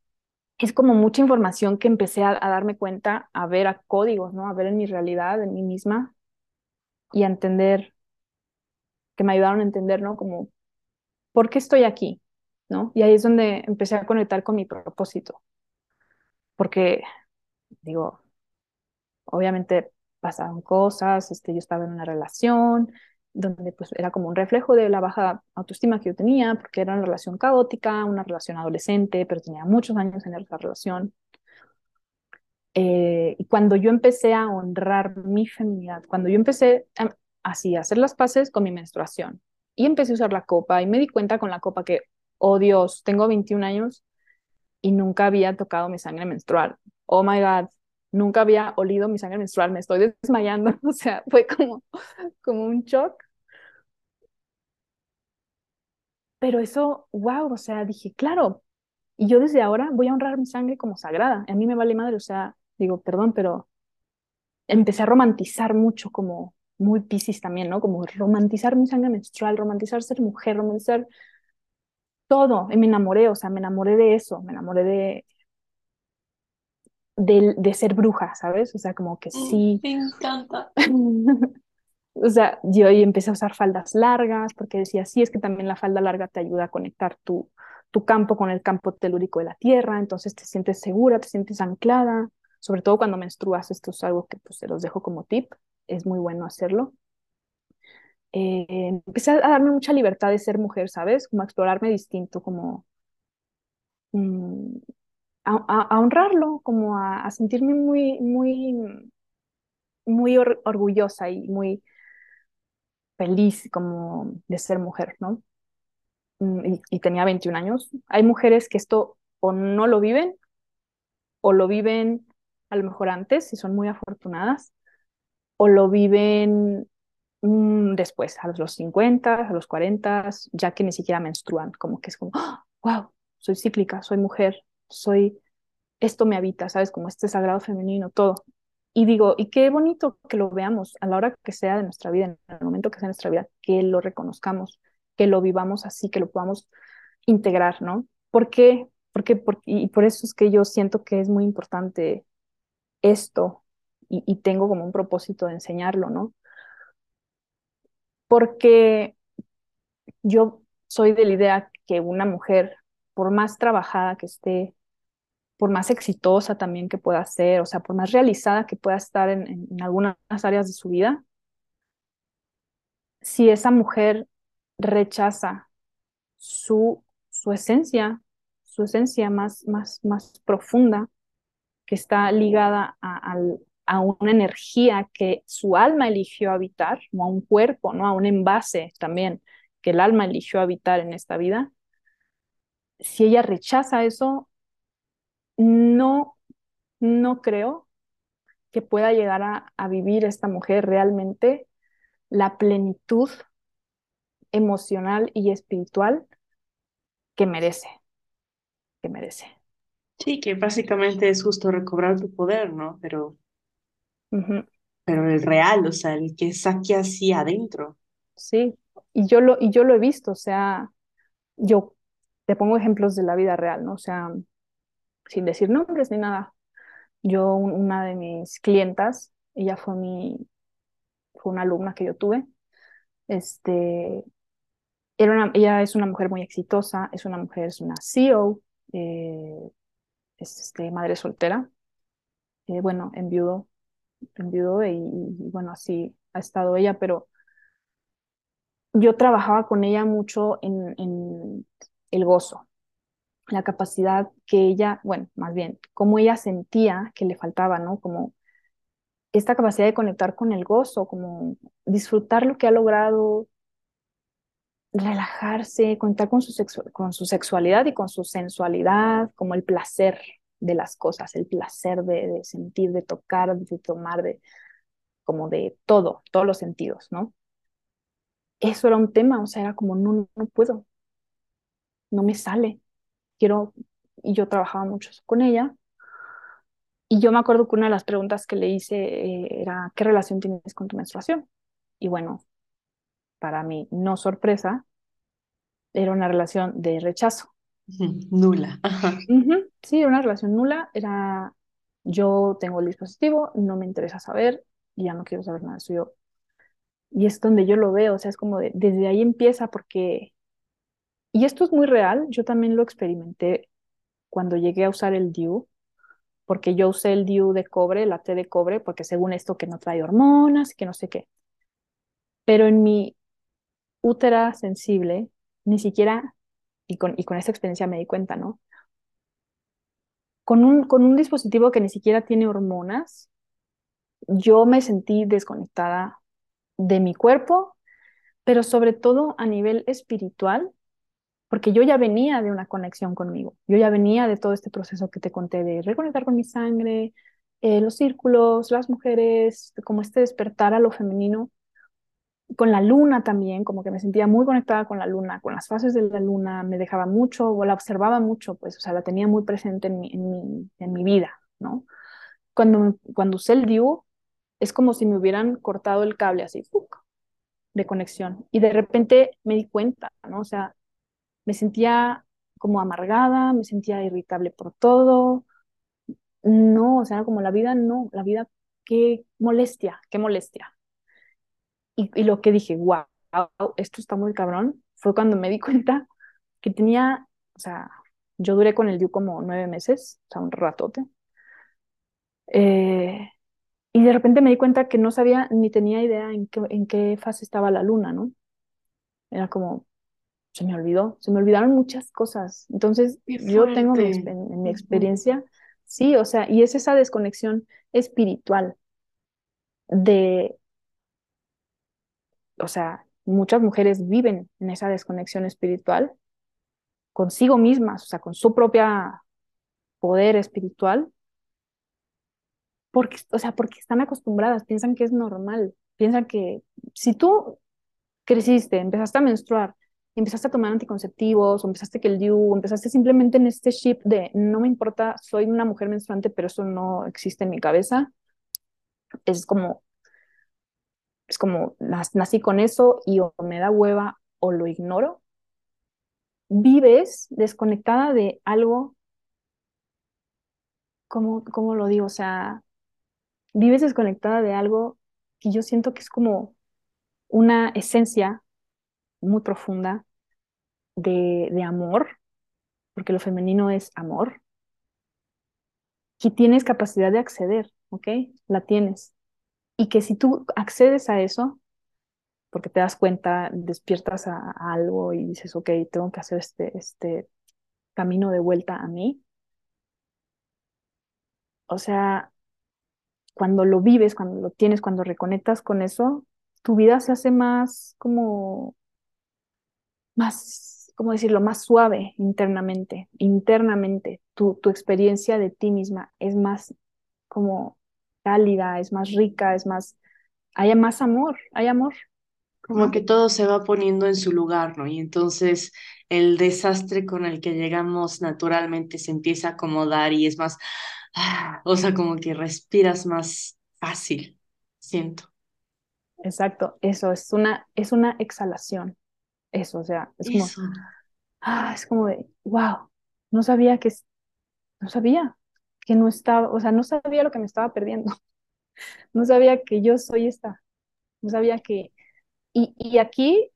Speaker 2: es como mucha información que empecé a, darme cuenta, a ver a códigos, ¿no? A ver en mi realidad, en mí misma, y a entender, que me ayudaron a entender, ¿no? Como, ¿por qué estoy aquí? ¿No? Y ahí es donde empecé a conectar con mi propósito. Porque, digo, obviamente pasaron cosas, este, yo estaba en una relación, donde pues era como un reflejo de la baja autoestima que yo tenía, porque era una relación caótica, una relación adolescente, pero tenía muchos años en esa relación. Eh, y cuando yo empecé a honrar mi feminidad, cuando yo empecé así a hacer las paces con mi menstruación y empecé a usar la copa y me di cuenta con la copa que, oh Dios, tengo 21 años y nunca había tocado mi sangre menstrual. Oh my God, nunca había olido mi sangre menstrual, me estoy desmayando, o sea, fue como, como un shock. Pero eso, wow, o sea, dije, claro, y yo desde ahora voy a honrar mi sangre como sagrada, a mí me vale madre, o sea, digo, perdón, pero empecé a romantizar mucho como muy piscis también, ¿no? Como romantizar mi sangre menstrual, romantizar ser mujer, romantizar todo, y me enamoré, o sea, me enamoré de eso, me enamoré de, de, de ser bruja, ¿sabes? O sea, como que
Speaker 1: Mm,
Speaker 2: sí.
Speaker 1: Me encanta.
Speaker 2: O sea, yo ahí empecé a usar faldas largas porque decía, sí, es que también la falda larga te ayuda a conectar tu, tu campo con el campo telúrico de la tierra, entonces te sientes segura, te sientes anclada, sobre todo cuando menstruas, esto es algo que pues se los dejo como tip, es muy bueno hacerlo. Eh, empecé a darme mucha libertad de ser mujer, ¿sabes? Como a explorarme distinto, como mm, a, a, honrarlo, como a, sentirme muy, muy, muy or- orgullosa y muy feliz como de ser mujer, ¿no? Mm, Y, y tenía 21 años. Hay mujeres que esto o no lo viven o lo viven a lo mejor antes, si son muy afortunadas, o lo viven mm, después, a los 50, a los 40, ya que ni siquiera menstruan, como que es como, wow, soy cíclica, soy mujer, soy, esto me habita, ¿sabes? Como este sagrado femenino, todo. Y digo, y qué bonito que lo veamos a la hora que sea de nuestra vida, en el momento que sea de nuestra vida, que lo reconozcamos, que lo vivamos así, que lo podamos integrar, ¿no? ¿Por qué? Porque, porque, y por eso es que yo siento que es muy importante esto y tengo como un propósito de enseñarlo, ¿no? Porque yo soy de la idea que una mujer, por más trabajada que esté, por más exitosa también que pueda ser, o sea, por más realizada que pueda estar en, en, algunas áreas de su vida, si esa mujer rechaza su, su esencia, su esencia más, más, más profunda, que está ligada a, a, a, una energía que su alma eligió habitar, o a un cuerpo, ¿no? a un envase también que el alma eligió habitar en esta vida, si ella rechaza eso, no, no creo que pueda llegar a, a vivir esta mujer realmente la plenitud emocional y espiritual que merece, que merece.
Speaker 1: Sí, que básicamente es justo recobrar tu poder, ¿no? Pero, Pero el real, o sea, el que saque así adentro.
Speaker 2: Sí, y yo lo, y yo lo he visto, o sea, yo te pongo ejemplos de la vida real, ¿no? O sea, sin decir nombres ni nada. Yo, una de mis clientas, ella fue mi, fue una alumna que yo tuve, este, era una, ella es una mujer muy exitosa, es una mujer, es una CEO, eh, es este, madre soltera, eh, bueno, enviudó, enviudó y, bueno, así ha estado ella, pero yo trabajaba con ella mucho en, en el gozo, la capacidad que ella, bueno, más bien, cómo ella sentía que le faltaba, ¿no? Como esta capacidad de conectar con el gozo, como disfrutar lo que ha logrado, relajarse, conectar con su, con su sexualidad y con su sensualidad, como el placer de las cosas, el placer de, de sentir, de tocar, de tomar, de como de todo, todos los sentidos, ¿no? Eso era un tema, o sea, era como, no, no puedo, no me sale, quiero, y yo trabajaba mucho con ella, y yo me acuerdo que una de las preguntas que le hice eh, era, ¿qué relación tienes con tu menstruación? Y bueno, para mí, no sorpresa, era una relación de rechazo.
Speaker 1: Nula.
Speaker 2: -huh. Sí, era una relación nula, era, yo tengo el dispositivo, no me interesa saber, ya no quiero saber nada de eso yo. Y es donde yo lo veo, o sea, es como de, desde ahí empieza porque, y esto es muy real, yo también lo experimenté cuando llegué a usar el DIU, porque yo usé el DIU de cobre, la T de cobre, porque según esto que no trae hormonas, que no sé qué. Pero en mi útera sensible, ni siquiera, y con, y con esta experiencia me di cuenta, ¿no? Con un, con un dispositivo que ni siquiera tiene hormonas, yo me sentí desconectada de mi cuerpo, pero sobre todo a nivel espiritual, porque yo ya venía de una conexión conmigo, yo ya venía de todo este proceso que te conté de reconectar con mi sangre, eh, los círculos, las mujeres, como este despertar a lo femenino, con la luna también, como que me sentía muy conectada con la luna, con las fases de la luna, me dejaba mucho, o la observaba mucho, pues, o sea, la tenía muy presente en mi, en mi, en mi vida, ¿no? Cuando, cuando usé el DIU, es como si me hubieran cortado el cable así, de conexión. Y de repente me di cuenta, ¿no? O sea, me sentía como amargada, me sentía irritable por todo. No, o sea, como la vida no, la vida, qué molestia, qué molestia. Y, y lo que dije, wow, esto está muy cabrón, fue cuando me di cuenta que tenía, o sea, yo duré con el DIU como nueve meses, o sea, un ratote. Eh, y de repente me di cuenta que no sabía ni tenía idea en qué, en qué fase estaba la luna, ¿no? Era como, se me olvidó, se me olvidaron muchas cosas. Entonces, yo tengo mi, en, mi experiencia, sí, o sea, y es esa desconexión espiritual de, o sea, muchas mujeres viven en esa desconexión espiritual consigo mismas, o sea, con su propia poder espiritual, porque, o sea, porque están acostumbradas, piensan que es normal, piensan que si tú creciste, empezaste a menstruar, empezaste a tomar anticonceptivos, o empezaste que el DIU, empezaste simplemente en este chip de no me importa, soy una mujer menstruante, pero eso no existe en mi cabeza, es como, es como, nací con eso y o me da hueva o lo ignoro, vives desconectada de algo, como, como lo digo? O sea, vives desconectada de algo que yo siento que es como una esencia muy profunda de, de amor, porque lo femenino es amor, que tienes capacidad de acceder, ¿ok? La tienes. Y que si tú accedes a eso, porque te das cuenta, despiertas a, algo y dices, ok, tengo que hacer este, este camino de vuelta a mí. O sea, cuando lo vives, cuando lo tienes, cuando reconectas con eso, tu vida se hace más como, más, ¿cómo decirlo?, más suave internamente, internamente. Tu, tu experiencia de ti misma es más como cálida, es más rica, es más, hay más amor, hay amor.
Speaker 1: Como que todo se va poniendo en su lugar, ¿no? Y entonces el desastre con el que llegamos naturalmente se empieza a acomodar y es más, Ah, o sea, como que respiras más fácil, siento.
Speaker 2: Exacto, eso es una, es una exhalación. Eso, o sea, es como, ah, es como de, wow, no sabía que, no sabía que no estaba, o sea, no sabía lo que me estaba perdiendo. No sabía que yo soy esta. No sabía que, y, y aquí,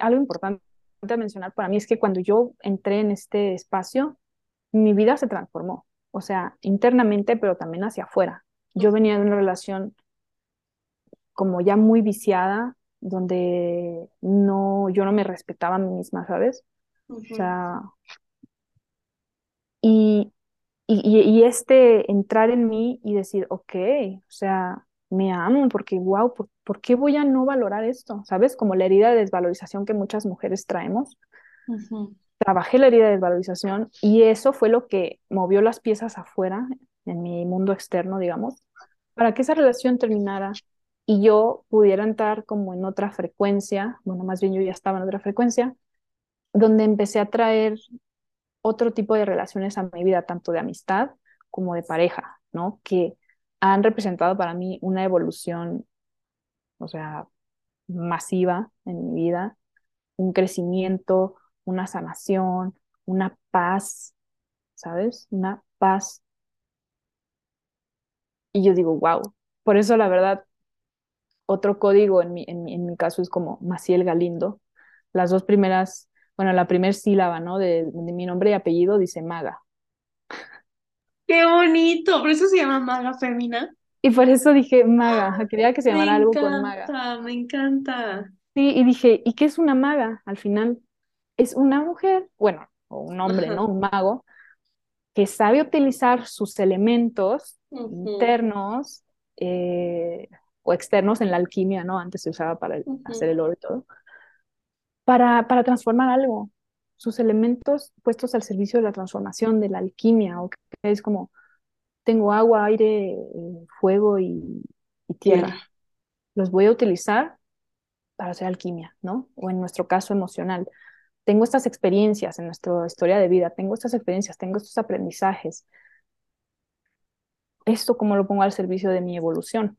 Speaker 2: algo importante a mencionar para mí es que cuando yo entré en este espacio, mi vida se transformó o sea, internamente, pero también hacia afuera. Yo venía de una relación como ya muy viciada, donde no, yo no me respetaba a mí misma, ¿sabes? O sea, y, y, y, este entrar en mí y decir, ok, o sea, me amo, porque wow, ¿por, ¿por, qué voy a no valorar esto? ¿Sabes? Como la herida de desvalorización que muchas mujeres traemos trabajé la herida de desvalorización y eso fue lo que movió las piezas afuera, en mi mundo externo, digamos, para que esa relación terminara y yo pudiera entrar como en otra frecuencia, bueno, más bien yo ya estaba en otra frecuencia, donde empecé a traer otro tipo de relaciones a mi vida, tanto de amistad como de pareja, ¿no? Que han representado para mí una evolución, o sea, masiva en mi vida, un crecimiento, una sanación, una paz, ¿sabes? Una paz. Y yo digo, wow. Por eso la verdad, otro código en mi, en mi, en mi caso es como Maciel Galindo. Las dos primeras, bueno, la primera sílaba, ¿no? De, de mi nombre y apellido dice maga.
Speaker 1: ¡Qué bonito! Por eso se llama maga femina.
Speaker 2: Y por eso dije maga, quería que se llamara algo con maga.
Speaker 1: Me encanta.
Speaker 2: Sí, y dije, ¿y qué es una maga al final? es una mujer, bueno, o un hombre, ¿no? Un mago, que sabe utilizar sus elementos internos eh, o externos en la alquimia, ¿no? Antes se usaba para hacer el oro y todo, para, para transformar algo. Sus elementos puestos al servicio de la transformación, de la alquimia, o que es como, tengo agua, aire, fuego y, y tierra. Los voy a utilizar para hacer alquimia, ¿no? O en nuestro caso emocional. Tengo estas experiencias en nuestra historia de vida, tengo estas experiencias, tengo estos aprendizajes. ¿Esto cómo lo pongo al servicio de mi evolución?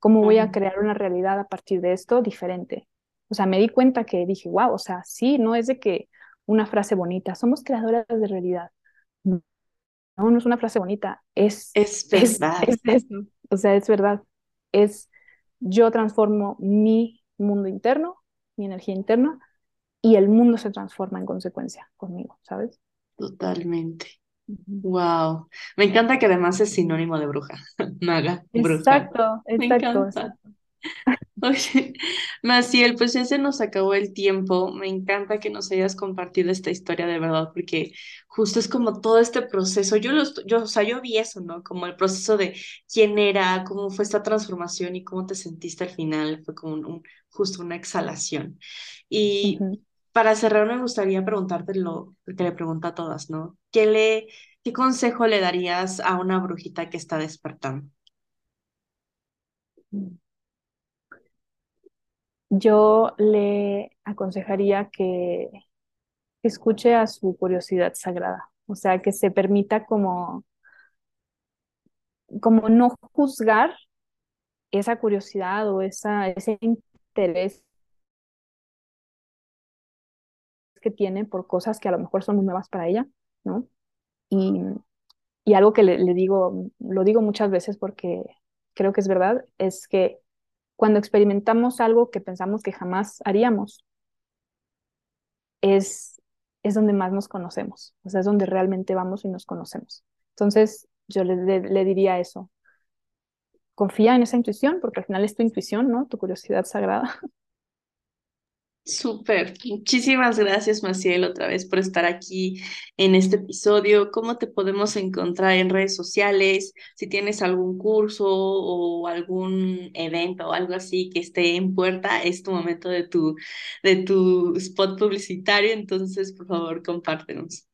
Speaker 2: ¿Cómo voy a crear una realidad a partir de esto diferente? O sea, me di cuenta que dije, wow, o sea, sí, no es de que una frase bonita, somos creadoras de realidad. No, no es una frase bonita, es,
Speaker 1: Es
Speaker 2: es,
Speaker 1: verdad.
Speaker 2: es eso. O sea, es verdad. Es yo transformo mi mundo interno, mi energía interna, y el mundo se transforma en consecuencia conmigo, ¿sabes?
Speaker 1: Totalmente. Wow. Me encanta que además es sinónimo de bruja. Maga, bruja.
Speaker 2: Exacto,
Speaker 1: Me
Speaker 2: exacto,
Speaker 1: encanta.
Speaker 2: exacto.
Speaker 1: Oye, Maciel, pues ya se nos acabó el tiempo. Me encanta que nos hayas compartido esta historia de verdad, porque justo es como todo este proceso. Yo lo, yo, o sea, yo vi eso, ¿no? Como el proceso de quién era, cómo fue esta transformación y cómo te sentiste al final. Fue como un, un- justo una exhalación. Y para cerrar, me gustaría preguntarte lo que le pregunto a todas, ¿no? ¿Qué le, qué consejo le darías a una brujita que está despertando?
Speaker 2: Yo le aconsejaría que escuche a su curiosidad sagrada, o sea, que se permita como, como no juzgar esa curiosidad o esa, ese interés que tiene por cosas que a lo mejor son nuevas para ella, ¿no? Y, y algo que le, le digo, lo digo muchas veces porque creo que es verdad, es que cuando experimentamos algo que pensamos que jamás haríamos, es, es donde más nos conocemos, o sea, es donde realmente vamos y nos conocemos. Entonces, yo le, le, le diría eso, confía en esa intuición, porque al final es tu intuición, ¿no? Tu curiosidad sagrada.
Speaker 1: Súper. Muchísimas gracias, Maciel, otra vez por estar aquí en este episodio. ¿Cómo te podemos encontrar en redes sociales? Si tienes algún curso o algún evento o algo así que esté en puerta, es tu momento de tu, de tu spot publicitario, entonces, por favor, compártenos.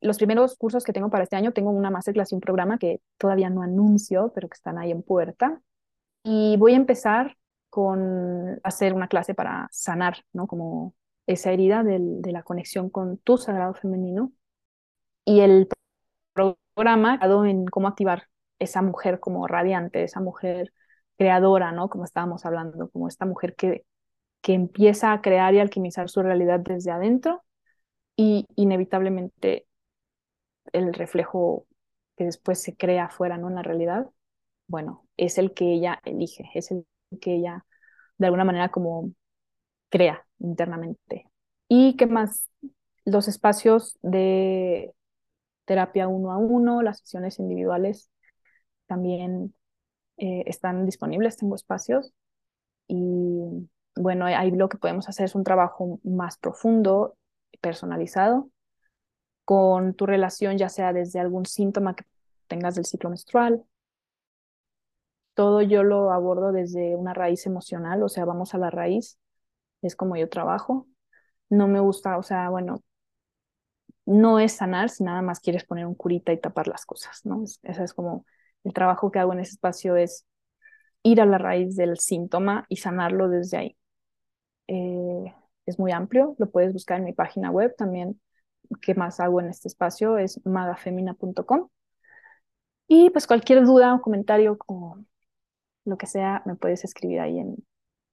Speaker 2: Los primeros cursos que tengo para este año, tengo una masterclass y un programa que todavía no anuncio, pero que están ahí en puerta. Y voy a empezar con hacer una clase para sanar, ¿no? Como esa herida de la conexión con tu sagrado femenino. Y el programa en cómo activar esa mujer como radiante, esa mujer creadora, ¿no? Como estábamos hablando, como esta mujer que, que empieza a crear y alquimizar su realidad desde adentro y inevitablemente el reflejo que después se crea afuera, ¿no? En la realidad, bueno, es el que ella elige, es el que ella de alguna manera como crea internamente. ¿Y qué más? Los espacios de terapia uno a uno, las sesiones individuales también eh, están disponibles, tengo espacios. Y bueno, ahí lo que podemos hacer es un trabajo más profundo, personalizado, con tu relación, ya sea desde algún síntoma que tengas del ciclo menstrual. Todo yo lo abordo desde una raíz emocional, o sea, vamos a la raíz, es como yo trabajo. No me gusta, o sea, bueno, no es sanar si nada más quieres poner un curita y tapar las cosas, ¿no? Es, ese es como el trabajo que hago en ese espacio es ir a la raíz del síntoma y sanarlo desde ahí. Eh, es muy amplio, lo puedes buscar en mi página web también. ¿Qué más hago en este espacio? Es magafemina.com. Y pues cualquier duda o comentario o lo que sea, me puedes escribir ahí en,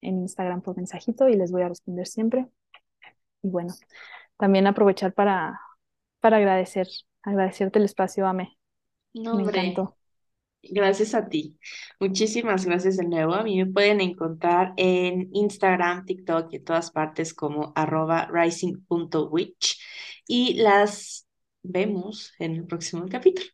Speaker 2: en Instagram por mensajito y les voy a responder siempre. Y bueno, también aprovechar para, para agradecer, agradecerte el espacio, Ame.
Speaker 1: No,
Speaker 2: Me
Speaker 1: hombre.
Speaker 2: encantó.
Speaker 1: Gracias a ti. Muchísimas gracias de nuevo. A mí me pueden encontrar en Instagram, TikTok y en todas partes como arroba rising.witch y las vemos en el próximo capítulo.